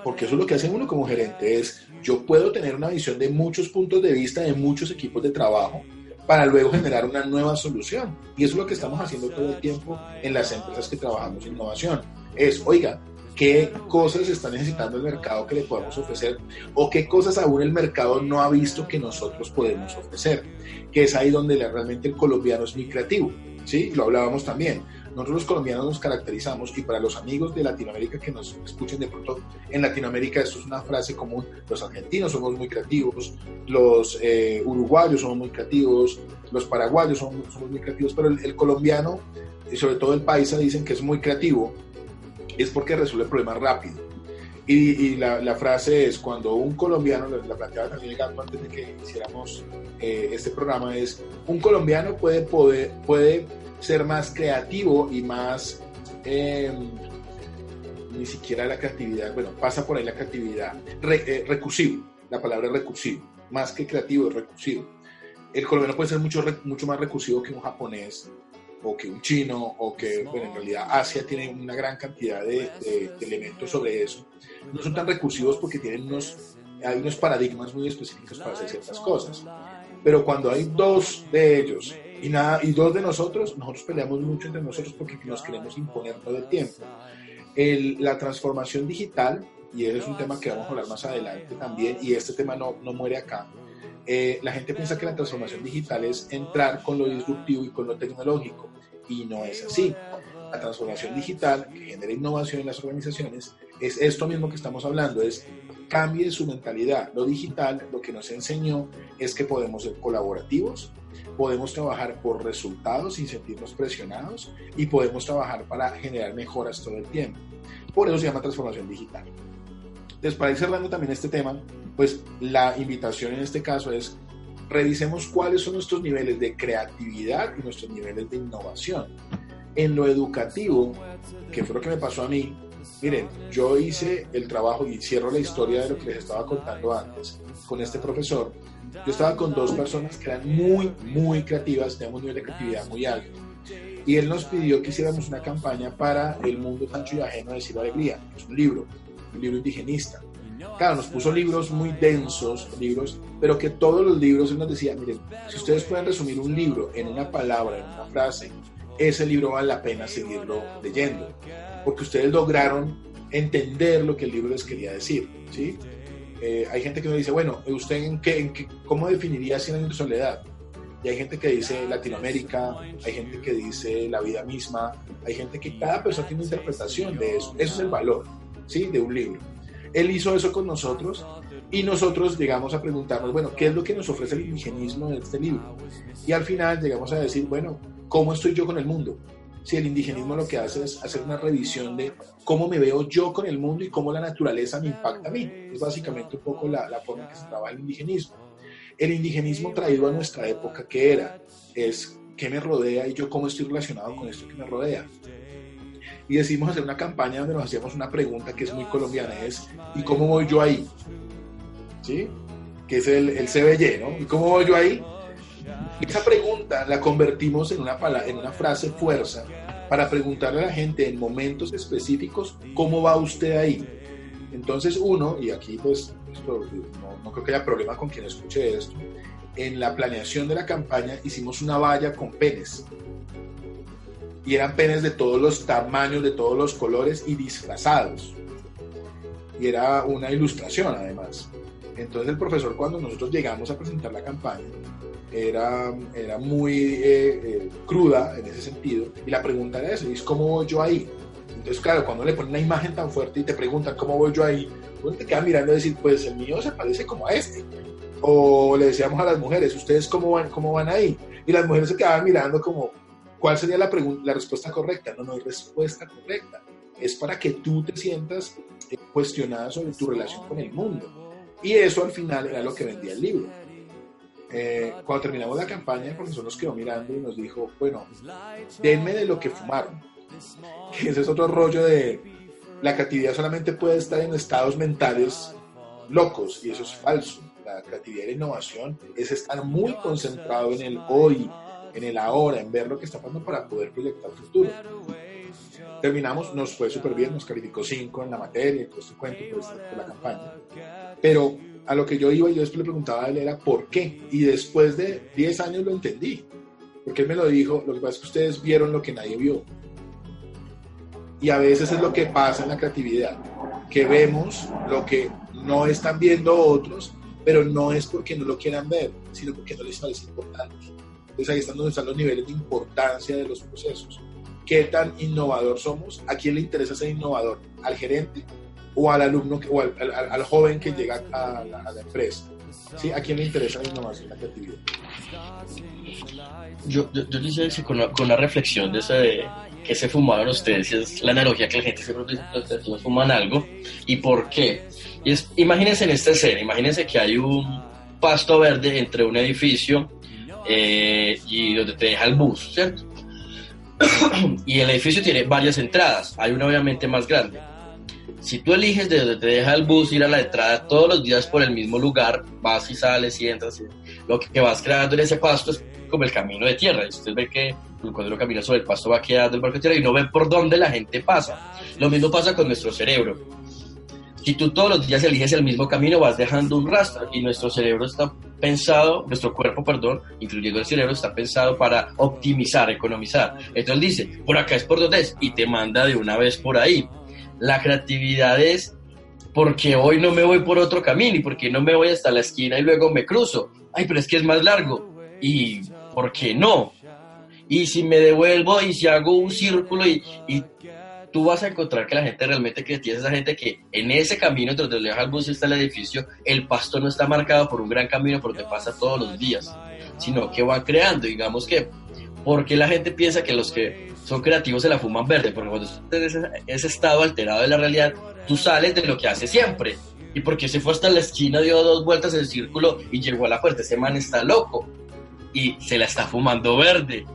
Porque eso es lo que hace uno como gerente, es yo puedo tener una visión de muchos puntos de vista de muchos equipos de trabajo, para luego generar una nueva solución. Y eso es lo que estamos haciendo todo el tiempo en las empresas que trabajamos en innovación. Es, oiga, qué cosas está necesitando el mercado que le podemos ofrecer o qué cosas aún el mercado no ha visto que nosotros podemos ofrecer, que es ahí donde realmente el colombiano es muy creativo, ¿sí? Lo hablábamos también. Nosotros los colombianos nos caracterizamos y para los amigos de Latinoamérica que nos escuchen de pronto, en Latinoamérica esto es una frase común, los argentinos somos muy creativos, los eh, uruguayos somos muy creativos, los paraguayos somos, muy creativos, pero el, colombiano y sobre todo el paisa dicen que es muy creativo, es porque resuelve problemas rápido. Y, la, frase es, cuando un colombiano, la planteaba también Gato antes de que hiciéramos eh, este programa, es, un colombiano puede, poder, puede ser más creativo y más, em, ni siquiera la creatividad, bueno, pasa por ahí la creatividad, eh, recursivo, la palabra recursivo, más que creativo, es recursivo. El colombiano puede ser mucho, mucho más recursivo que un japonés o que un chino o que, bueno, en realidad Asia tiene una gran cantidad de, de elementos sobre eso. No son tan recursivos porque tienen unos, hay unos paradigmas muy específicos para hacer ciertas cosas. Pero cuando hay dos de ellos y, nada, y dos de nosotros, nosotros peleamos mucho entre nosotros porque nos queremos imponer todo el tiempo. El, la transformación digital, y ese es un tema que vamos a hablar más adelante también, y este tema no, no muere acá. Eh, la gente piensa que la transformación digital es entrar con lo disruptivo y con lo tecnológico, y no es así. La transformación digital que genera innovación en las organizaciones es esto mismo que estamos hablando, es cambie su mentalidad. Lo digital lo que nos enseñó es que podemos ser colaborativos, podemos trabajar por resultados sin sentirnos presionados y podemos trabajar para generar mejoras todo el tiempo. Por eso se llama transformación digital. Entonces, para ir cerrando también este tema, pues la invitación en este caso es revisemos cuáles son nuestros niveles de creatividad y nuestros niveles de innovación. En lo educativo, que fue lo que me pasó a mí, miren, yo hice el trabajo y cierro la historia de lo que les estaba contando antes con este profesor. Yo estaba con dos personas que eran muy, muy creativas, teníamos un nivel de creatividad muy alto. Y él nos pidió que hiciéramos una campaña para El mundo Sancho y ajeno de Silva Alegría. Es un libro, un libro indigenista. Claro, nos puso libros muy densos, libros, pero que todos los libros él nos decía, miren, si ustedes pueden resumir un libro en una palabra, en una frase, ese libro vale la pena seguirlo leyendo, porque ustedes lograron entender lo que el libro les quería decir, ¿sí? Eh, hay gente que nos dice, bueno, ¿usted en qué, cómo definiría 100 años de soledad? Y hay gente que dice Latinoamérica, hay gente que dice la vida misma, hay gente que cada persona tiene una interpretación de eso. Eso es el valor, ¿sí? De un libro. Él hizo eso con nosotros y nosotros llegamos a preguntarnos, bueno, ¿qué es lo que nos ofrece el indigenismo en este libro? Y al final llegamos a decir, bueno, ¿cómo estoy yo con el mundo? Si el indigenismo lo que hace es hacer una revisión de cómo me veo yo con el mundo y cómo la naturaleza me impacta a mí. Es básicamente un poco la, la forma en que se trabaja el indigenismo. El indigenismo traído a nuestra época, ¿qué era? Es qué me rodea y yo cómo estoy relacionado con esto que me rodea y decidimos hacer una campaña donde nos hacíamos una pregunta que es muy colombiana, es ¿y cómo voy yo ahí? ¿Sí? Que es el, el CBY, ¿no? ¿Y cómo voy yo ahí? Esa pregunta la convertimos en una, en una frase fuerza para preguntarle a la gente en momentos específicos cómo va usted ahí. Entonces uno, y aquí pues no, no creo que haya problema con quien escuche esto, en la planeación de la campaña hicimos una valla con penes y eran penes de todos los tamaños, de todos los colores y disfrazados. Y era una ilustración además. Entonces el profesor cuando nosotros llegamos a presentar la campaña era, era muy eh, eh, cruda en ese sentido y la pregunta era eso, ¿y cómo voy yo ahí? Entonces claro, cuando le ponen una imagen tan fuerte y te preguntan cómo voy yo ahí, uno te queda mirando y decir, pues el mío se parece como a este. O le decíamos a las mujeres, ¿ustedes cómo van, cómo van ahí? Y las mujeres se quedaban mirando como, ¿Cuál sería la, la respuesta correcta? No, no hay respuesta correcta. Es para que tú te sientas eh, cuestionada sobre tu relación con el mundo. Y eso al final era lo que vendía el libro. Eh, cuando terminamos la campaña, el profesor nos quedó mirando y nos dijo, bueno, denme de lo que fumaron. Ese es otro rollo de la creatividad solamente puede estar en estados mentales locos y eso es falso. La creatividad y la innovación es estar muy concentrado en el hoy, en el ahora, en ver lo que está pasando para poder proyectar el futuro. Terminamos, nos fue súper bien, nos calificó 5 en la materia, todo este cuento por, por, la campaña. Pero a lo que yo iba, yo después le preguntaba a él era por qué. Y después de 10 años lo entendí. Porque él me lo dijo, lo que pasa es que ustedes vieron lo que nadie vio. Y a veces es lo que pasa en la creatividad, que vemos lo que no están viendo otros, pero no es porque no lo quieran ver, sino porque no les parece importante. Entonces ahí están donde están los niveles de importancia de los procesos. ¿Qué tan innovador somos? ¿A quién le interesa ser innovador? ¿Al gerente o al alumno o al, al, joven que llega a la, a la, empresa? ¿Sí? ¿A quién le interesa la innovación, la creatividad? Yo, yo, yo quisiera decir con con una reflexión de esa de que se fumaron ustedes, es la analogía que la gente se ustedes fuman algo. ¿Y por qué? Y es, imagínense en esta escena, imagínense que hay un pasto verde entre un edificio eh, y donde te deja el bus, ¿cierto? y el edificio tiene varias entradas, hay una obviamente más grande. Si tú eliges de donde te deja el bus ir a la entrada todos los días por el mismo lugar, vas y sales y entras, lo que vas creando en ese pasto es como el camino de tierra. Y usted ve que cuando uno camina sobre el pasto va quedando el barco de tierra y no ve por dónde la gente pasa. Lo mismo pasa con nuestro cerebro si tú todos los días eliges el mismo camino, vas dejando un rastro y nuestro cerebro está pensado, nuestro cuerpo, perdón, incluyendo el cerebro, está pensado para optimizar, economizar. Entonces dice, por acá es por donde es y te manda de una vez por ahí. La creatividad es porque hoy no me voy por otro camino y porque no me voy hasta la esquina y luego me cruzo. Ay, pero es que es más largo. ¿Y por qué no? Y si me devuelvo y si hago un círculo y, y tú vas a encontrar que la gente realmente creativa es esa gente que en ese camino donde le bus está el edificio, el pasto no está marcado por un gran camino por donde pasa todos los días, sino que van creando, digamos que, porque la gente piensa que los que son creativos se la fuman verde, porque cuando tienes ese estado alterado de la realidad, tú sales de lo que hace siempre. Y porque se fue hasta la esquina, dio dos vueltas en círculo y llegó a la puerta. Ese man está loco y se la está fumando verde.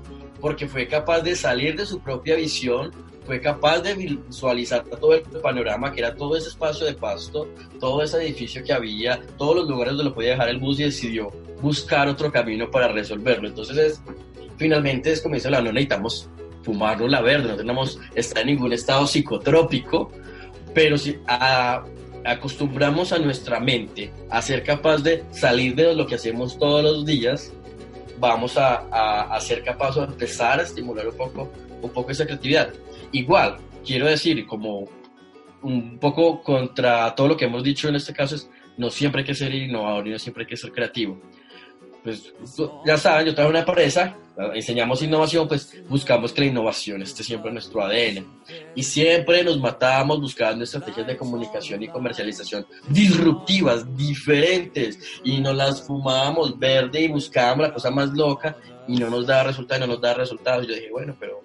porque fue capaz de salir de su propia visión, fue capaz de visualizar todo el panorama, que era todo ese espacio de pasto, todo ese edificio que había, todos los lugares donde lo podía dejar el bus y decidió buscar otro camino para resolverlo. Entonces, es, finalmente es como dice la no necesitamos fumarnos la verde, no tenemos estar en ningún estado psicotrópico, pero si acostumbramos a nuestra mente a ser capaz de salir de lo que hacemos todos los días, vamos a, ser capaces de empezar a estimular un poco, un poco esa creatividad. Igual, quiero decir, como un poco contra todo lo que hemos dicho en este caso, es no siempre hay que ser innovador y no siempre hay que ser creativo pues ya saben, yo traigo una empresa, enseñamos innovación, pues buscamos que la innovación esté siempre en nuestro ADN. Y siempre nos matamos buscando estrategias de comunicación y comercialización disruptivas, diferentes, y nos las fumábamos verde y buscábamos la cosa más loca y no nos da resultados, no nos da resultados. Yo dije, bueno, pero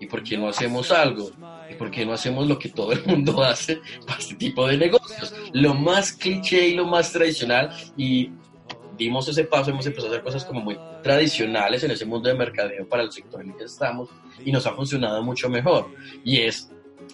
¿y por qué no hacemos algo? ¿Y por qué no hacemos lo que todo el mundo hace para este tipo de negocios? Lo más cliché y lo más tradicional y dimos ese paso, hemos empezado a hacer cosas como muy tradicionales en ese mundo de mercadeo para el sector en el que estamos y nos ha funcionado mucho mejor. Y es,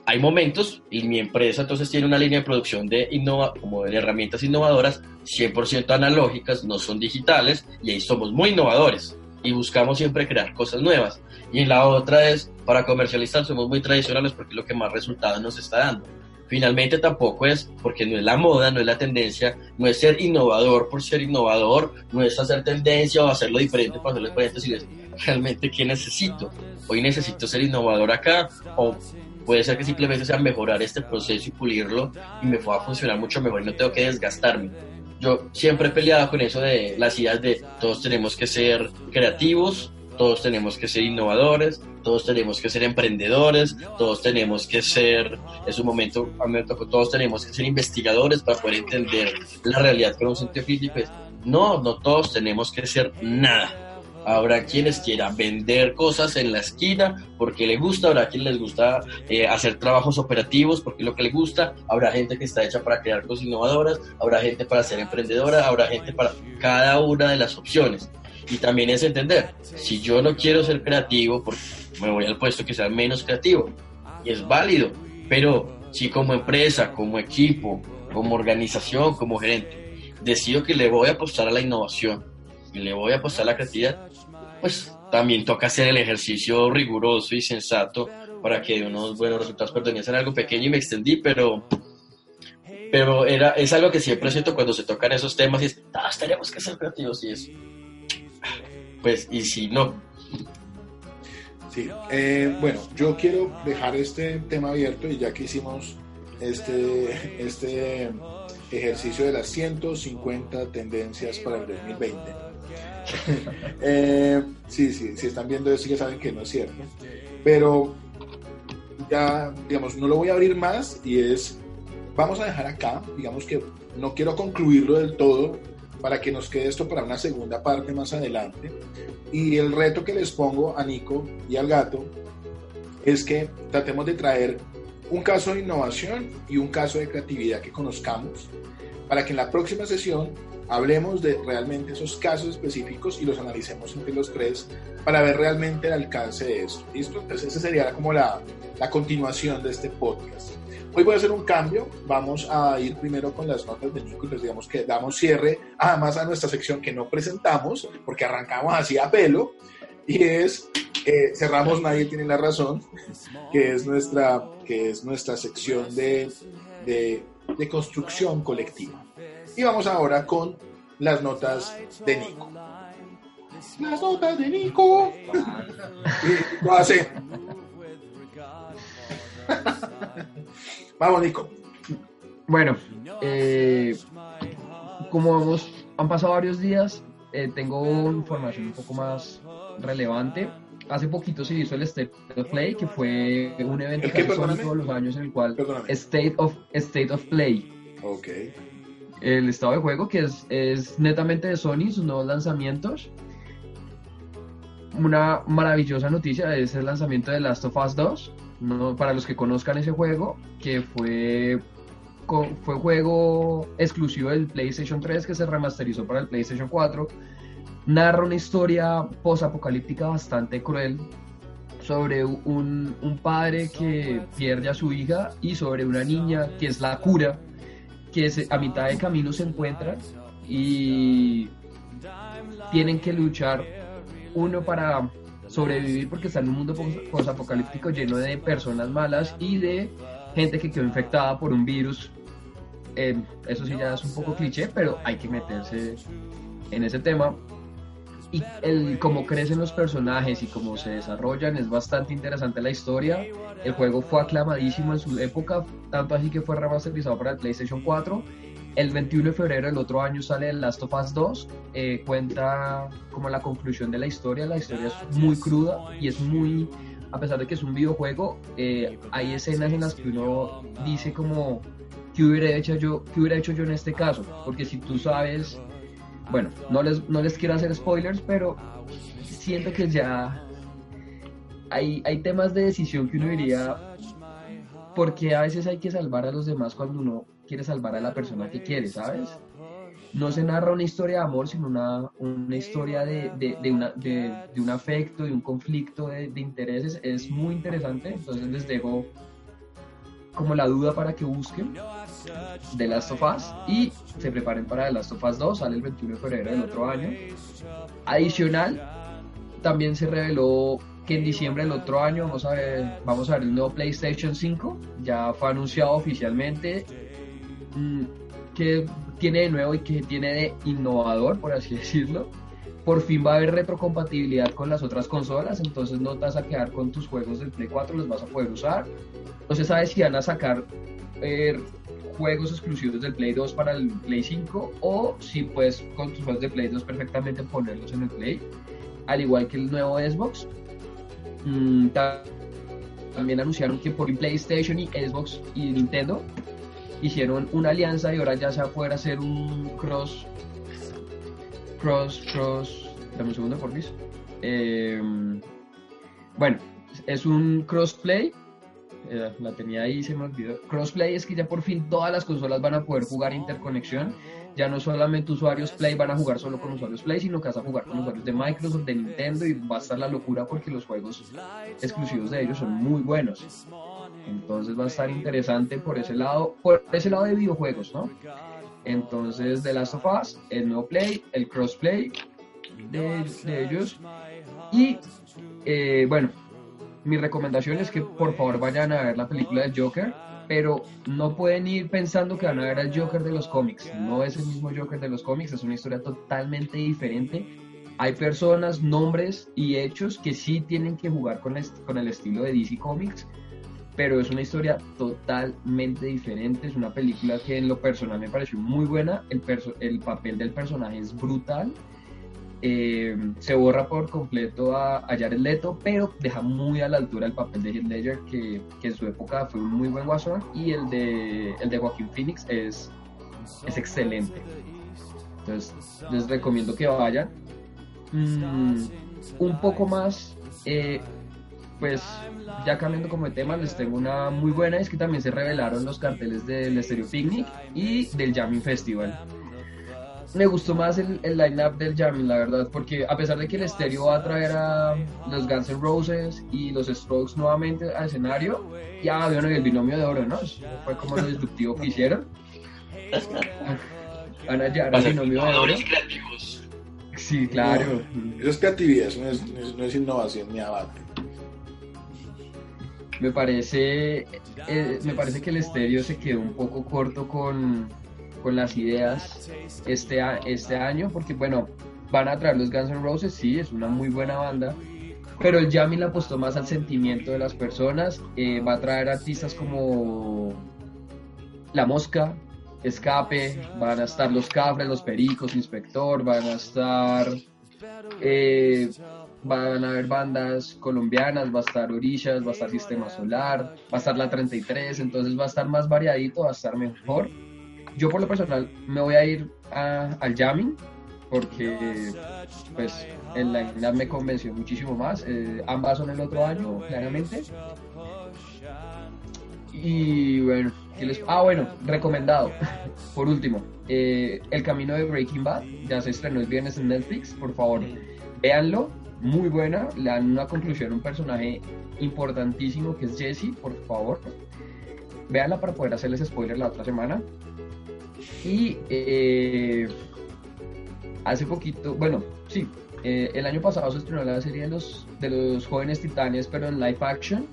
hay momentos, y mi empresa entonces tiene una línea de producción de, innova, como de herramientas innovadoras 100% analógicas, no son digitales, y ahí somos muy innovadores y buscamos siempre crear cosas nuevas. Y en la otra es, para comercializar somos muy tradicionales porque es lo que más resultados nos está dando. Finalmente tampoco es, porque no es la moda, no es la tendencia, no es ser innovador por ser innovador, no es hacer tendencia o hacerlo diferente para hacerlo diferente, sino es realmente qué necesito. Hoy necesito ser innovador acá o puede ser que simplemente sea mejorar este proceso y pulirlo y me va a funcionar mucho mejor y no tengo que desgastarme. Yo siempre he peleado con eso de las ideas de todos tenemos que ser creativos, todos tenemos que ser innovadores, todos tenemos que ser emprendedores, todos tenemos que ser, es un momento, todos tenemos que ser investigadores para poder entender la realidad con un sentido. No, no todos tenemos que ser nada. Habrá quienes quieran vender cosas en la esquina porque le gusta, habrá quien les gusta eh, hacer trabajos operativos porque es lo que le gusta, habrá gente que está hecha para crear cosas innovadoras, habrá gente para ser emprendedora, habrá gente para cada una de las opciones. Y también es entender, si yo no quiero ser creativo, porque me voy al puesto que sea menos creativo. Y es válido. Pero si como empresa, como equipo, como organización, como gerente, decido que le voy a apostar a la innovación y le voy a apostar a la creatividad, pues también toca hacer el ejercicio riguroso y sensato para que unos buenos resultados pertenecen a algo pequeño y me extendí, pero pero era, es algo que siempre siento cuando se tocan esos temas y es, todos tenemos que ser creativos y es, pues, y si no. Sí, eh, bueno, yo quiero dejar este tema abierto y ya que hicimos este, este ejercicio de las 150 tendencias para el 2020. eh, sí, sí, si están viendo eso ya saben que no es cierto. Pero ya, digamos, no lo voy a abrir más y es, vamos a dejar acá, digamos que no quiero concluirlo del todo para que nos quede esto para una segunda parte más adelante. Y el reto que les pongo a Nico y al gato es que tratemos de traer un caso de innovación y un caso de creatividad que conozcamos para que en la próxima sesión hablemos de realmente esos casos específicos y los analicemos entre los tres para ver realmente el alcance de esto. ¿Listo? Entonces esa sería como la, la continuación de este podcast. Hoy voy a hacer un cambio. Vamos a ir primero con las notas de Nico y les digamos que damos cierre además a nuestra sección que no presentamos porque arrancamos así a pelo y es eh, cerramos Nadie tiene la razón, que es nuestra, que es nuestra sección de, de, construcción colectiva. Y vamos ahora con las notas de Nico. Las notas de Nico. lo hace. Vamos, Nico. Bueno, eh, como hemos, han pasado varios días, eh, tengo información un poco más relevante. Hace poquito se hizo el State of Play, que fue un evento que se todos los años en el cual State of, State of Play. Ok. El estado de juego, que es, es netamente de Sony, sus nuevos lanzamientos. Una maravillosa noticia es el lanzamiento de Last of Us 2 no, para los que conozcan ese juego, que fue, fue juego exclusivo del PlayStation 3 que se remasterizó para el PlayStation 4. narra una historia posapocalíptica bastante cruel sobre un, un, padre que pierde a su hija y sobre una niña que es la cura, que a mitad de camino se encuentran y tienen que luchar uno para sobrevivir porque está en un mundo posapocalíptico lleno de personas malas y de gente que quedó infectada por un virus. Eh, eso sí ya es un poco cliché, pero hay que meterse en ese tema. Y el cómo crecen los personajes y cómo se desarrollan es bastante interesante la historia. El juego fue aclamadísimo en su época, tanto así que fue remasterizado para el PlayStation 4 el 21 de febrero del otro año sale el Last of Us 2, eh, cuenta como la conclusión de la historia, la historia es muy cruda y es muy, a pesar de que es un videojuego, eh, hay escenas en las que uno dice como, ¿qué hubiera, hecho yo, ¿qué hubiera hecho yo en este caso? Porque si tú sabes, bueno, no les, no les quiero hacer spoilers, pero siento que ya hay, hay temas de decisión que uno diría, porque a veces hay que salvar a los demás cuando uno quiere salvar a la persona que quiere, ¿sabes? No se narra una historia de amor, sino una, una historia de, de, una, de, un afecto, de un conflicto de, intereses. Es muy interesante, entonces les dejo como la duda para que busquen The Last of Us y se preparen para The Last of Us 2, sale el 21 de febrero del otro año. Adicional, también se reveló que en diciembre del otro año vamos a ver, vamos a ver el nuevo PlayStation 5, ya fue anunciado oficialmente que tiene de nuevo y que tiene de innovador, por así decirlo. Por fin va a haber retrocompatibilidad con las otras consolas, entonces no te vas a quedar con tus juegos del Play 4, los vas a poder usar. No se sabe si van a sacar eh, juegos exclusivos del Play 2 para el Play 5 o si puedes con tus juegos de Play 2 perfectamente ponerlos en el Play, al igual que el nuevo Xbox. Mm, también anunciaron que por PlayStation y Xbox y Nintendo hicieron una alianza y ahora ya se va a poder hacer un cross, cross, cross, dame un segundo por mis. Eh, bueno, es un crossplay, eh, la tenía ahí, se me olvidó. Crossplay es que ya por fin todas las consolas van a poder jugar interconexión. Ya no solamente usuarios Play van a jugar solo con usuarios Play, sino que vas a jugar con usuarios de Microsoft, de Nintendo y va a estar la locura porque los juegos exclusivos de ellos son muy buenos. Entonces va a estar interesante por ese lado, por ese lado de videojuegos, ¿no? Entonces, The Last of Us, el no play, el crossplay de, de ellos. Y eh, bueno, mi recomendación es que por favor vayan a ver la película de Joker, pero no pueden ir pensando que van a ver al Joker de los cómics. No es el mismo Joker de los cómics, es una historia totalmente diferente. Hay personas, nombres y hechos que sí tienen que jugar con, con el estilo de DC Comics, pero es una historia totalmente diferente. Es una película que en lo personal me pareció muy buena. El, el papel del personaje es brutal. Eh, se borra por completo a, a, Jared Leto, pero deja muy a la altura el papel de Heath Ledger, que, que, en su época fue un muy buen guasón, y el de, el de Joaquín Phoenix es, es excelente. Entonces, les recomiendo que vayan. Mm, un poco más eh, pues ya cambiando como de tema, les tengo una muy buena, es que también se revelaron los carteles del Stereo Picnic y del Jamming Festival. Me gustó más el, el line-up del Jamming, la verdad, porque a pesar de que el Stereo va a traer a los Guns N' Roses y los Strokes nuevamente al escenario, ya vieron el binomio de oro, ¿no? fue como lo disruptivo que hicieron. Van a llegar al binomio de oro. Sí, claro. eso es creatividad, no es, no es innovación ni abate me parece, eh, me parece que el estéreo se quedó un poco corto con, con las ideas este, este año, porque bueno, van a traer los Guns N' Roses, sí, es una muy buena banda, pero el le apostó más al sentimiento de las personas, eh, va a traer artistas como La Mosca, Escape, van a estar los Cafres, los Pericos, Inspector, van a estar... Eh, van a haber bandas colombianas, va a estar Orillas, va a estar Sistema Solar, va a estar la 33, entonces va a estar más variadito, va a estar mejor. Yo por lo personal me voy a ir al jamming porque pues el line me convenció muchísimo más. Eh, ambas son el otro año, claramente. Y bueno, ¿qué les- Ah, bueno, recomendado. Por último, eh, El Camino de Breaking Bad, ya se estrenó el viernes en Netflix, por favor, véanlo, muy buena, le dan una conclusión a un personaje importantísimo que es Jesse, por favor. Véanla para poder hacerles spoiler la otra semana. Y eh, hace poquito, bueno, sí, eh, el año pasado se estrenó la serie de los, de los jóvenes titanes, pero en live action.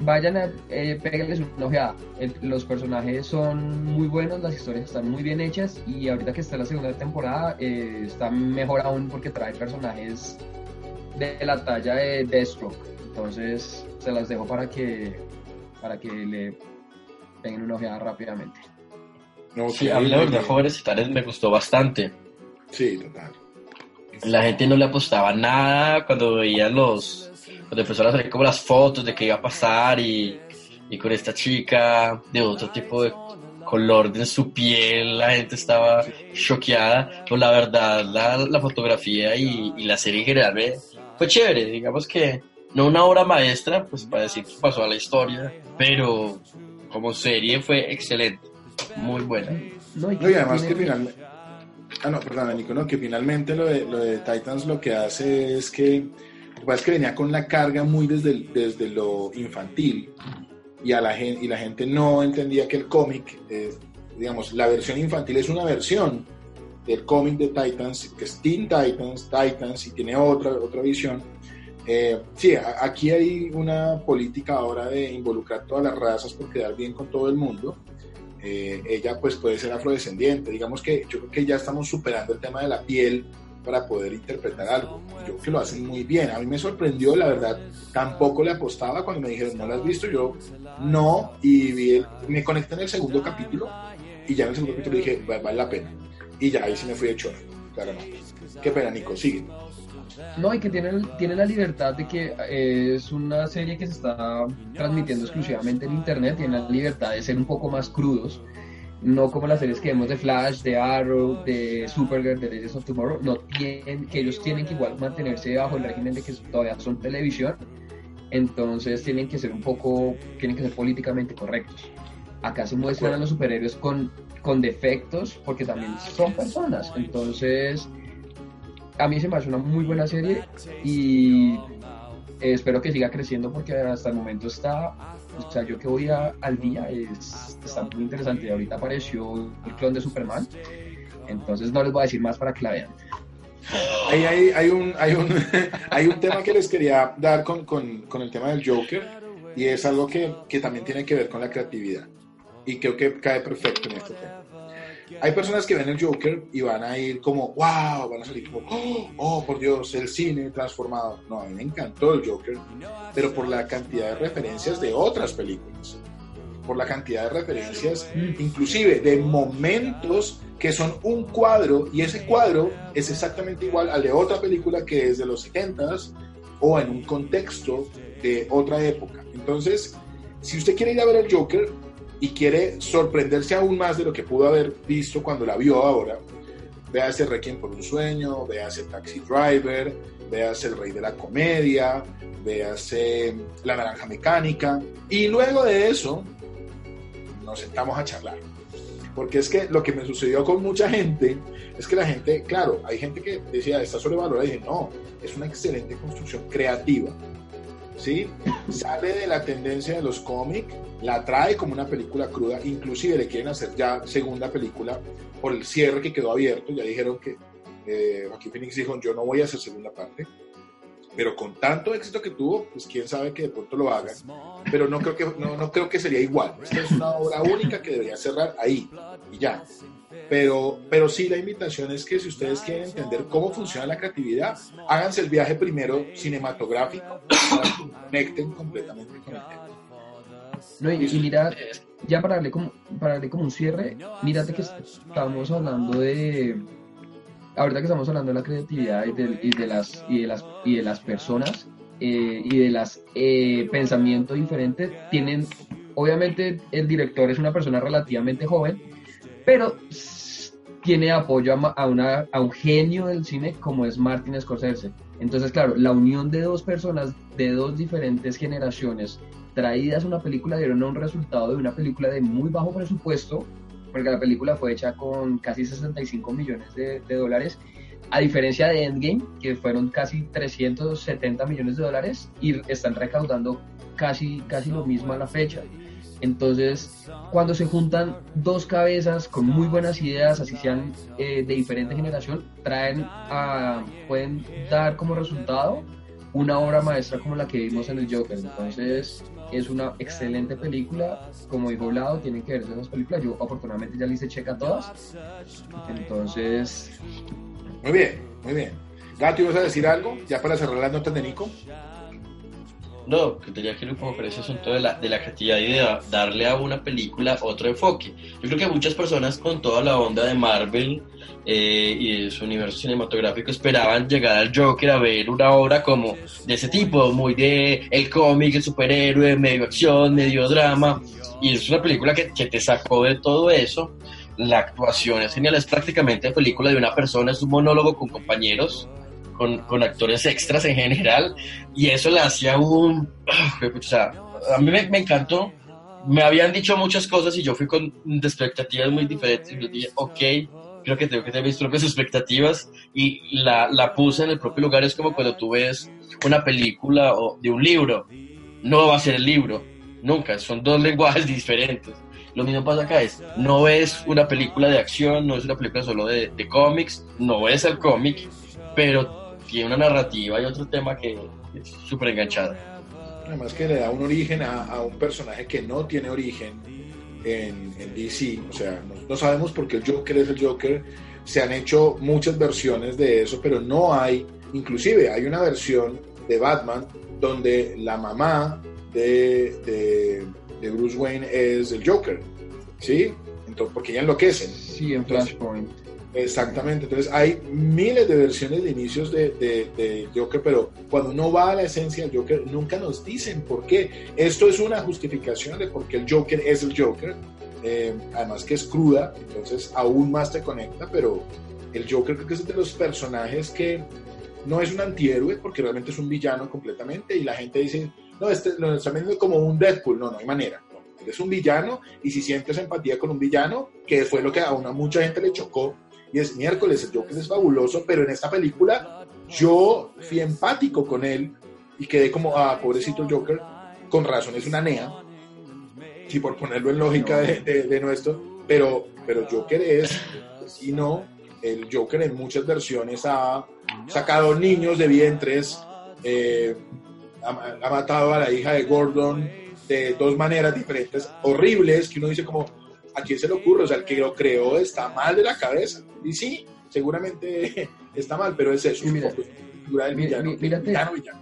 Vayan a eh, péguenles una ojeada. El- los personajes son muy buenos, las historias están muy bien hechas y ahorita que está la segunda temporada eh, está mejor aún porque trae personajes de la talla de Deathstroke. Entonces se las dejo para que para que le peguen una ojeada rápidamente. No, Sí, a mí la verdad, Jóvenes Titanes me gustó bastante. Sí, total. La gente no le apostaba nada cuando veían los. Cuando empezaron a salir como las fotos de qué iba a pasar y, y con esta chica de otro tipo de color de su piel, la gente estaba choqueada. Pero la verdad, la, la fotografía y, y la serie en general me- fue chévere. Digamos que no una obra maestra, pues para decir que pasó a la historia, pero como serie fue excelente. Muy buena. No, y No, y además que finalmente. Ah, no, perdón, Nico, no, que finalmente lo de, lo de Titans lo que hace es que. Lo que pasa es que venía con la carga muy desde, desde lo infantil y, a la gente, y la gente no entendía que el cómic, eh, digamos, la versión infantil es una versión del cómic de Titans, que es Teen Titans, Titans, y tiene otra, otra visión. Eh, sí, aquí hay una política ahora de involucrar todas las razas por quedar bien con todo el mundo. Eh, ella pues puede ser afrodescendiente. Digamos que yo creo que ya estamos superando el tema de la piel para poder interpretar algo. Yo creo que lo hacen muy bien. A mí me sorprendió, la verdad, tampoco le apostaba cuando me dijeron, ¿no lo has visto? Yo, no, y vi me conecté en el segundo capítulo y ya en el segundo capítulo dije, "Va- vale la pena. Y ya ahí sí me fui de chorro, claro. Qué pena, Nico, sigue. No, y que tiene, tiene la libertad de que eh, es una serie que se está transmitiendo exclusivamente en internet, tiene la libertad de ser un poco más crudos, no como las series que vemos de Flash, de Arrow, de Supergirl, de Legends of Tomorrow, no tienen, que ellos tienen que igual mantenerse bajo el régimen de que todavía son televisión, entonces tienen que ser un poco, tienen que ser políticamente correctos. Acá se muestran los superhéroes con, con defectos porque también son personas, entonces a mí se me hace una muy buena serie y eh, espero que siga creciendo porque hasta el momento está, o sea, yo que voy a- al día es, está muy interesante. Ahorita apareció el clon de Superman, entonces no les voy a decir más para que la vean. Ahí hay, hay, un, hay, un, hay un tema que les quería dar con, con, con el tema del Joker y es algo que, que también tiene que ver con la creatividad y creo que cae perfecto en este tema. Hay personas que ven el Joker y van a ir como, wow, van a salir como, oh, oh, por Dios, el cine transformado. No, a mí me encantó el Joker, pero por la cantidad de referencias de otras películas, por la cantidad de referencias, inclusive de momentos que son un cuadro y ese cuadro es exactamente igual al de otra película que es de los 70s o en un contexto de otra época. Entonces, si usted quiere ir a ver el Joker y quiere sorprenderse aún más de lo que pudo haber visto cuando la vio ahora, véase Requiem por un sueño, véase Taxi Driver, véase El Rey de la Comedia, véase La Naranja Mecánica y luego de eso nos sentamos a charlar. Porque es que lo que me sucedió con mucha gente es que la gente, claro, hay gente que decía, está sobrevalorada, y dije, no, es una excelente construcción creativa. ¿Sí? Sale de la tendencia de los cómics, la trae como una película cruda, inclusive le quieren hacer ya segunda película por el cierre que quedó abierto, ya dijeron que eh, Joaquín Phoenix dijo, yo no voy a hacer segunda parte, pero con tanto éxito que tuvo, pues quién sabe que de pronto lo hagan, pero no creo que, no, no creo que sería igual, esta es una obra única que debería cerrar ahí y ya. Pero, pero sí, la invitación es que si ustedes quieren entender cómo funciona la creatividad, háganse el viaje primero cinematográfico para que conecten completamente con el tema. No, y, y mira, ya para darle, como, para darle como un cierre, mírate que estamos hablando de. Ahorita que estamos hablando de la creatividad y de, y de las, y de las, y de las personas eh, y de las eh, pensamientos diferentes, tienen. Obviamente, el director es una persona relativamente joven, pero tiene apoyo a, a una, a un genio del cine como es Martin Scorsese. Entonces, claro, la unión de dos personas de dos diferentes generaciones traídas una película dieron un resultado de una película de muy bajo presupuesto, porque la película fue hecha con casi 65 millones de, de dólares, a diferencia de Endgame, que fueron casi 370 millones de dólares y están recaudando casi, casi lo mismo a la fecha. Entonces, cuando se juntan dos cabezas con muy buenas ideas, así sean eh, de diferente generación, traen a, pueden dar como resultado una obra maestra como la que vimos en el Joker. Entonces, es una excelente película. Como dijo Lado, tienen que verse esas películas. Yo, afortunadamente, ya le hice check a todas. Entonces. Muy bien, muy bien. Gato, ¿ibas a decir algo? Ya para cerrar las notas de Nico. No, que tenía que ir poco con ese asunto de la, de la creatividad y de darle a una película otro enfoque. Yo creo que muchas personas con toda la onda de Marvel eh, y de su universo cinematográfico esperaban llegar al Joker a ver una obra como de ese tipo, muy de el cómic, el superhéroe, medio acción, medio drama. Y es una película que, que te sacó de todo eso. La actuación es genial, es prácticamente película de una persona, es un monólogo con compañeros con, con, actores extras en general, y eso le hacía un... O sea, a mí me, me, encantó. Me habían dicho muchas cosas y yo fui con expectativas muy diferentes. Y yo dije, ok, creo que tengo que tener mis propias expectativas y la, la puse en el propio lugar. Es como cuando tú ves una película o de un libro. No va a ser el libro, nunca. Son dos lenguajes diferentes. Lo mismo pasa acá, es, no ves una película de acción, no es una película solo de, de cómics, no ves el cómic, pero tiene una narrativa y otro tema que es súper enganchado. Además que le da un origen a, a, un personaje que no tiene origen en, en DC, o sea, no, no, sabemos por qué el Joker es el Joker, se han hecho muchas versiones de eso, pero no hay, inclusive hay una versión de Batman donde la mamá de, de, de Bruce Wayne es el Joker, ¿sí? Entonces, porque ella enloquece. Sí, en Flashpoint. Exactamente, entonces hay miles de versiones de inicios de, de, de, Joker, pero cuando uno va a la esencia del Joker, nunca nos dicen por qué. Esto es una justificación de por qué el Joker es el Joker, eh, además que es cruda, entonces aún más te conecta, pero el Joker creo que es de los personajes que no es un antihéroe, porque realmente es un villano completamente, y la gente dice, no, este lo están viendo como un Deadpool, no, no hay manera. Es un villano, y si sientes empatía con un villano, que fue lo que a una mucha gente le chocó y es miércoles, el Joker es fabuloso, pero en esta película yo fui empático con él y quedé como, ah, pobrecito Joker, con razón es una NEA, si por ponerlo en lógica de, de, de nuestro, pero, pero Joker es, y no, el Joker en muchas versiones ha sacado niños de vientres, eh, ha, ha matado a la hija de Gordon de dos maneras diferentes, horribles, que uno dice como, ¿a quién se le ocurre? O sea, el que lo creó está mal de la cabeza. Y sí, seguramente está mal, pero es eso. Mira, del villano, mírate, villano, villano.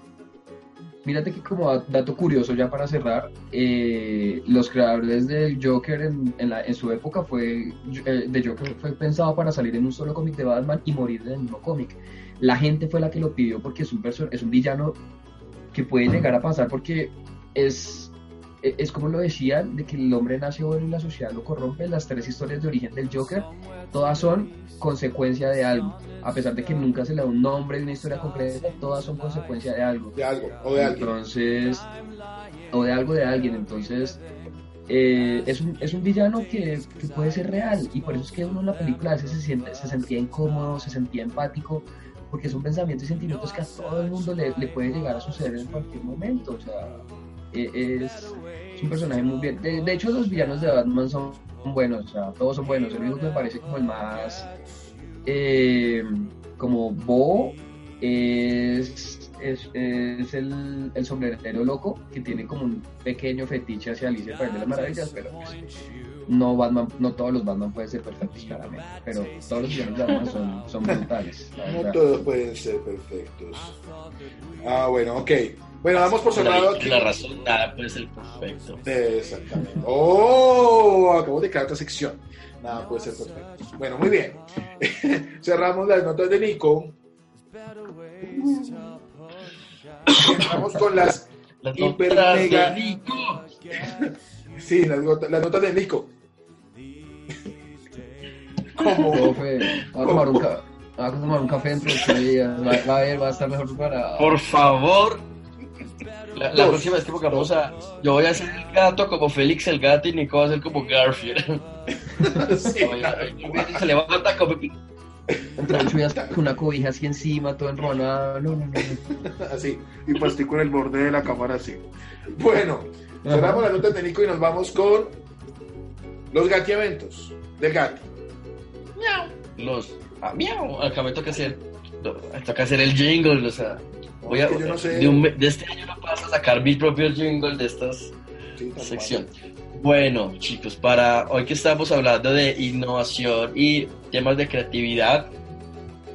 mírate que como dato curioso ya para cerrar, eh, los creadores del Joker en, en, la, en su época fue, eh, de Joker fue pensado para salir en un solo cómic de Batman y morir en el mismo cómic. La gente fue la que lo pidió porque es un, es un villano que puede llegar a pasar porque es es como lo decían, de que el hombre nace bueno y la sociedad lo corrompe. Las tres historias de origen del Joker, todas son consecuencia de algo. A pesar de que nunca se le da un nombre de una historia concreta, todas son consecuencia de algo. De algo, o de alguien. Entonces, o de algo de alguien. Entonces, eh, es, un, es un villano que, que, puede ser real. Y por eso es que uno en la película a veces se, siente, se sentía incómodo, se sentía empático. Porque son pensamientos y sentimientos que a todo el mundo le, le puede llegar a suceder en cualquier momento. O sea, es, es, un personaje muy bien. De, de, hecho, los villanos de Batman son buenos, o sea, todos son buenos. El único que me parece como el más. Eh, como Bo es, es, es el, el, sombrerero loco que tiene como un pequeño fetiche hacia Alicia el País de las Maravillas, pero pues, no Batman, no todos los Batman pueden ser perfectos claramente, pero todos los villanos de Batman son, son brutales. No todos pueden ser perfectos. Ah, bueno, ok. Bueno, damos por cerrado aquí. La razón, nada puede ser perfecto. Exactamente. Oh, acabo de crear otra sección. Nada puede ser perfecto. Bueno, muy bien. Cerramos las notas de Nico. Vamos con las, las hiper notas mega. de Nico. sí, las, notas, las notas de Nico. ¿Cómo? Profe, va a tomar un, ca va a tomar un café entre estos días. Va, va, a ver, va a estar mejor preparado. Por favor, La, próxima vez que pongamos a. Yo voy a hacer el gato como Félix el gato y Nico va a ser como Garfield. Sí, Oye, Se levanta como. Entonces subías con una cobija así encima, todo enrolado. No, no, no. así. Y pues estoy con el borde de la cámara así. Bueno, cerramos la nota de Nico y nos vamos con los gati eventos del gati. Los. Ah, miau. Acá me toca hacer. toca hacer el jingle, o sea. Voy a, no sé. de, un me- de este año no paso a sacar mi propio jingle de estas Sí, tal cual. Bueno, chicos, para hoy que estamos hablando de innovación y temas de creatividad,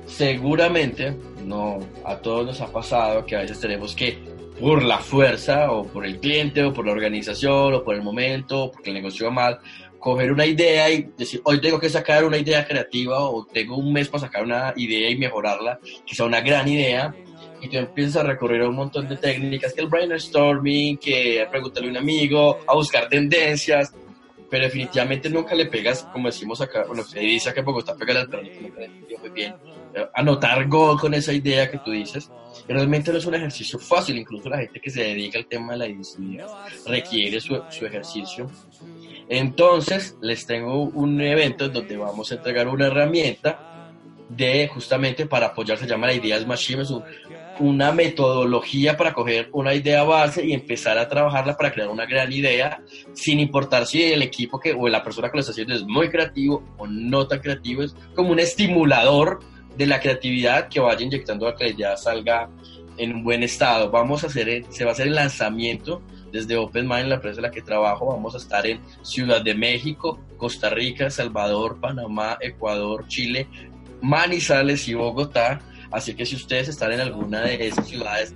seguramente no a todos nos ha pasado que a veces tenemos que por la fuerza o por el cliente o por la organización o por el momento o porque el negocio va mal, coger una idea y decir, hoy tengo que sacar una idea creativa o tengo un mes para sacar una idea y mejorarla, que una gran idea y tú empiezas a recurrir a un montón de técnicas, que el brainstorming, que preguntarle a un amigo, a buscar tendencias, pero definitivamente nunca le pegas, como decimos acá, bueno, se dice que Bogotá pega entendió muy bien, eh, anotar gol con esa idea que tú dices, realmente no es un ejercicio fácil, incluso la gente que se dedica al tema de la edición requiere su, su ejercicio. Entonces, les tengo un evento en donde vamos a entregar una herramienta de justamente para apoyar, se llama la Ideas Machine, es un- una metodología para coger una idea base y empezar a trabajarla para crear una gran idea, sin importar si el equipo que, o la persona que lo está haciendo es muy creativo o no tan creativo, es como un estimulador de la creatividad que vaya inyectando a que la idea salga en un buen estado. Vamos a hacer, se va a hacer el lanzamiento desde Open Mind, la empresa en la que trabajo. Vamos a estar en Ciudad de México, Costa Rica, Salvador, Panamá, Ecuador, Chile, Manizales y Bogotá. Así que si ustedes están en alguna de esas ciudades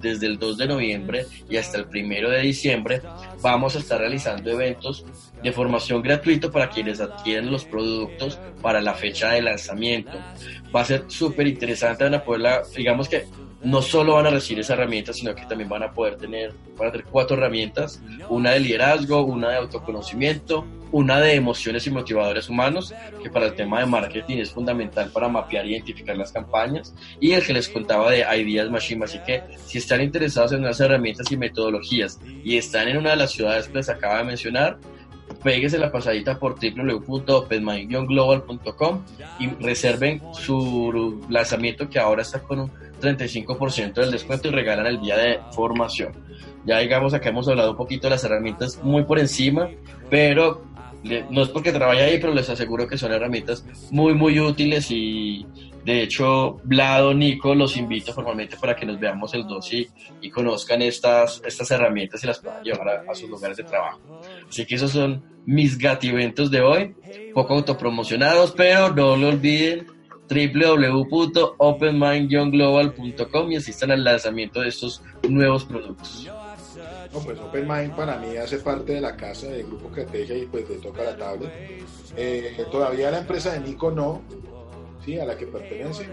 desde el 2 de noviembre y hasta el 1 de diciembre, vamos a estar realizando eventos de formación gratuito para quienes adquieren los productos para la fecha de lanzamiento. Va a ser súper interesante, van a poder, la- digamos que no solo van a recibir esa herramienta, sino que también van a poder tener, van a tener cuatro herramientas, una de liderazgo, una de autoconocimiento, una de emociones y motivadores humanos, que para el tema de marketing es fundamental para mapear e identificar las campañas, y el que les contaba de Ideas Machine. Así que si están interesados en unas herramientas y metodologías y están en una de las ciudades que les acaba de mencionar, péguese la pasadita por www.openmind-global.com y reserven su lanzamiento que ahora está con un 35% del descuento y regalan el día de formación. Ya digamos, acá hemos hablado un poquito de las herramientas muy por encima, pero no es porque trabaje ahí, pero les aseguro que son herramientas muy, muy útiles y de hecho, Vlado, Nico, los invito formalmente para que nos veamos el 2 y, y conozcan estas, estas herramientas y las puedan llevar a, a sus lugares de trabajo. Así que esos son mis gativentos de hoy, poco autopromocionados, pero no lo olviden www.openmind-global.com y asistan al lanzamiento de estos nuevos productos. No, pues Open Mind para mí hace parte de la casa de Grupo Creategia y pues de Toca la Tablet. Eh, todavía la empresa de Nico no, sí, a la que pertenece.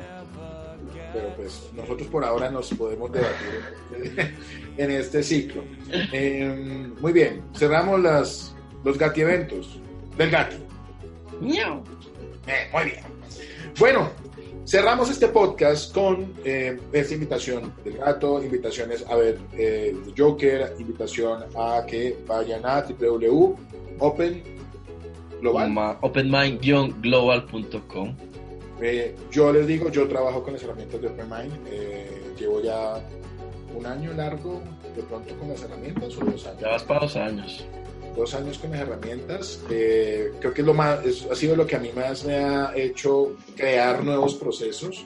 Pero pues nosotros por ahora nos podemos debatir en este ciclo. Eh, muy bien, cerramos las, los Gati eventos del Gati. Eh, muy bien. Bueno, cerramos este podcast con eh, esta invitación del gato, invitaciones a ver eh, Joker, invitación a que vayan a www.open global. Ma- openmind-global.com Eh, yo les digo, yo trabajo con las herramientas de OpenMind, eh, llevo ya un año largo de pronto con las herramientas o dos años. Ya vas para dos años. Dos años con las herramientas. Eh, creo que es lo más, es- ha sido lo que a mí más me ha hecho crear nuevos procesos.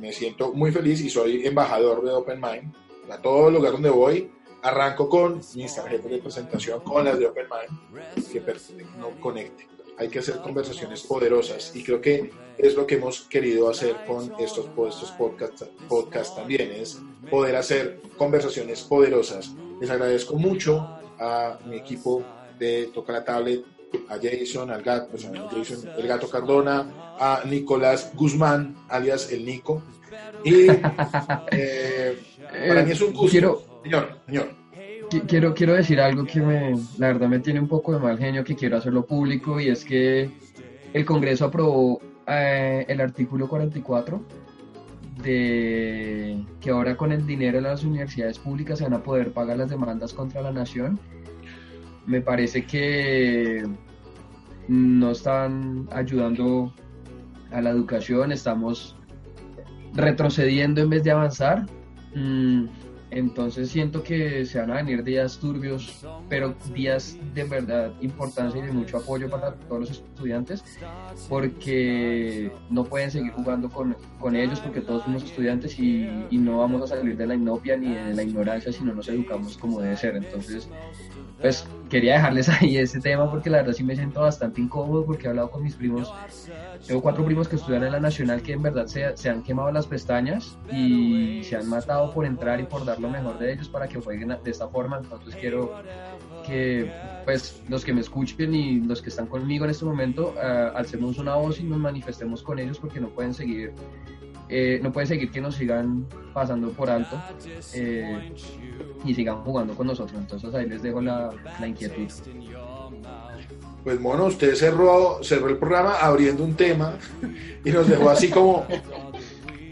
Me siento muy feliz y soy embajador de OpenMind. A todo lugar donde voy, arranco con mis tarjetas de presentación, con las de OpenMind, que per- no conecte. Hay que hacer conversaciones poderosas y creo que es lo que hemos querido hacer con estos, estos podcasts podcast también, es poder hacer conversaciones poderosas. Les agradezco mucho a mi equipo de Toca la Tablet, a Jason, al gato, pues, Jason, el gato Cardona, a Nicolás Guzmán, alias el Nico. Y eh, para mí es un gusto. Quiero, Señor, señor. Qui- Quiero, quiero decir algo que me, la verdad me tiene un poco de mal genio, que quiero hacerlo público, y es que el Congreso aprobó eh, el artículo 44 de que ahora con el dinero de las universidades públicas se van a poder pagar las demandas contra la nación. Me parece que no están ayudando a la educación, estamos retrocediendo en vez de avanzar. Mm, entonces siento que se van a venir días turbios, pero días de verdad importancia y de mucho apoyo para todos los estudiantes, porque no pueden seguir jugando con, con ellos, porque todos somos estudiantes y, y, no vamos a salir de la inopia ni de la ignorancia si no nos educamos como debe ser. Entonces, pues quería dejarles ahí ese tema porque la verdad sí me siento bastante incómodo porque he hablado con mis primos. Tengo cuatro primos que estudian en la Nacional que en verdad se, se, han quemado las pestañas y se han matado por entrar y por dar lo mejor de ellos para que jueguen de esta forma. Entonces quiero que pues los que me escuchen y los que están conmigo en este momento uh, alcemos una voz y nos manifestemos con ellos porque no pueden seguir eh, no puede seguir que nos sigan pasando por alto eh, y sigan jugando con nosotros. Entonces ahí les dejo la, la inquietud. Pues bueno, usted cerró, cerró el programa abriendo un tema y nos dejó así como...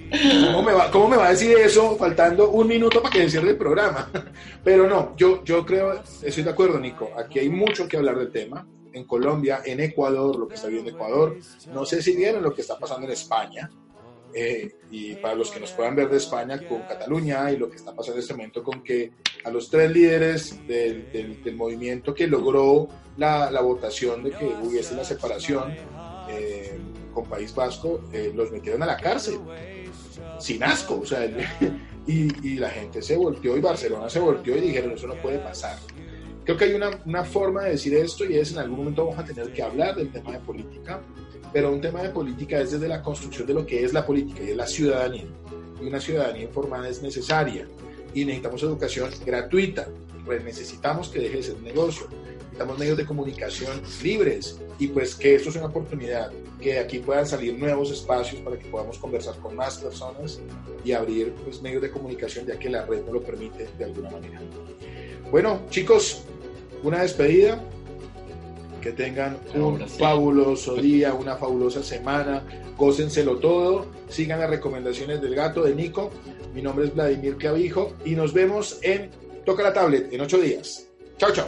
¿Cómo me, va, ¿Cómo me va a decir eso faltando un minuto para que se cierre el programa? Pero no, yo, yo creo, estoy de acuerdo, Nico. Aquí hay mucho que hablar del tema. En Colombia, en Ecuador, lo que está viendo Ecuador. No sé si vieron lo que está pasando en España. Eh, y para los que nos puedan ver de España con Cataluña y lo que está pasando en este momento con que a los tres líderes del, movimiento que logró la, la, votación de que hubiese la separación eh, con País Vasco, eh, los metieron a la cárcel, sin asco, o sea, y, y, la gente se volteó y Barcelona se volteó y dijeron, eso no puede pasar. Creo que hay una, una forma de decir esto y es en algún momento vamos a tener que hablar del tema de política, pero un tema de política es desde la construcción de lo que es la política y es la ciudadanía. Y una ciudadanía informada es necesaria y necesitamos educación gratuita, pues necesitamos que deje de ser un negocio, necesitamos medios de comunicación libres y pues que esto es una oportunidad, que de aquí puedan salir nuevos espacios para que podamos conversar con más personas y abrir pues, medios de comunicación ya que la red no lo permite de alguna manera. Bueno, chicos, una despedida. Que tengan un fabuloso día, una fabulosa semana, gócenselo todo, sigan las recomendaciones del gato de Nico, mi nombre es Vladimir Clavijo y nos vemos en Toca la Tablet en ocho días. Chao, chao.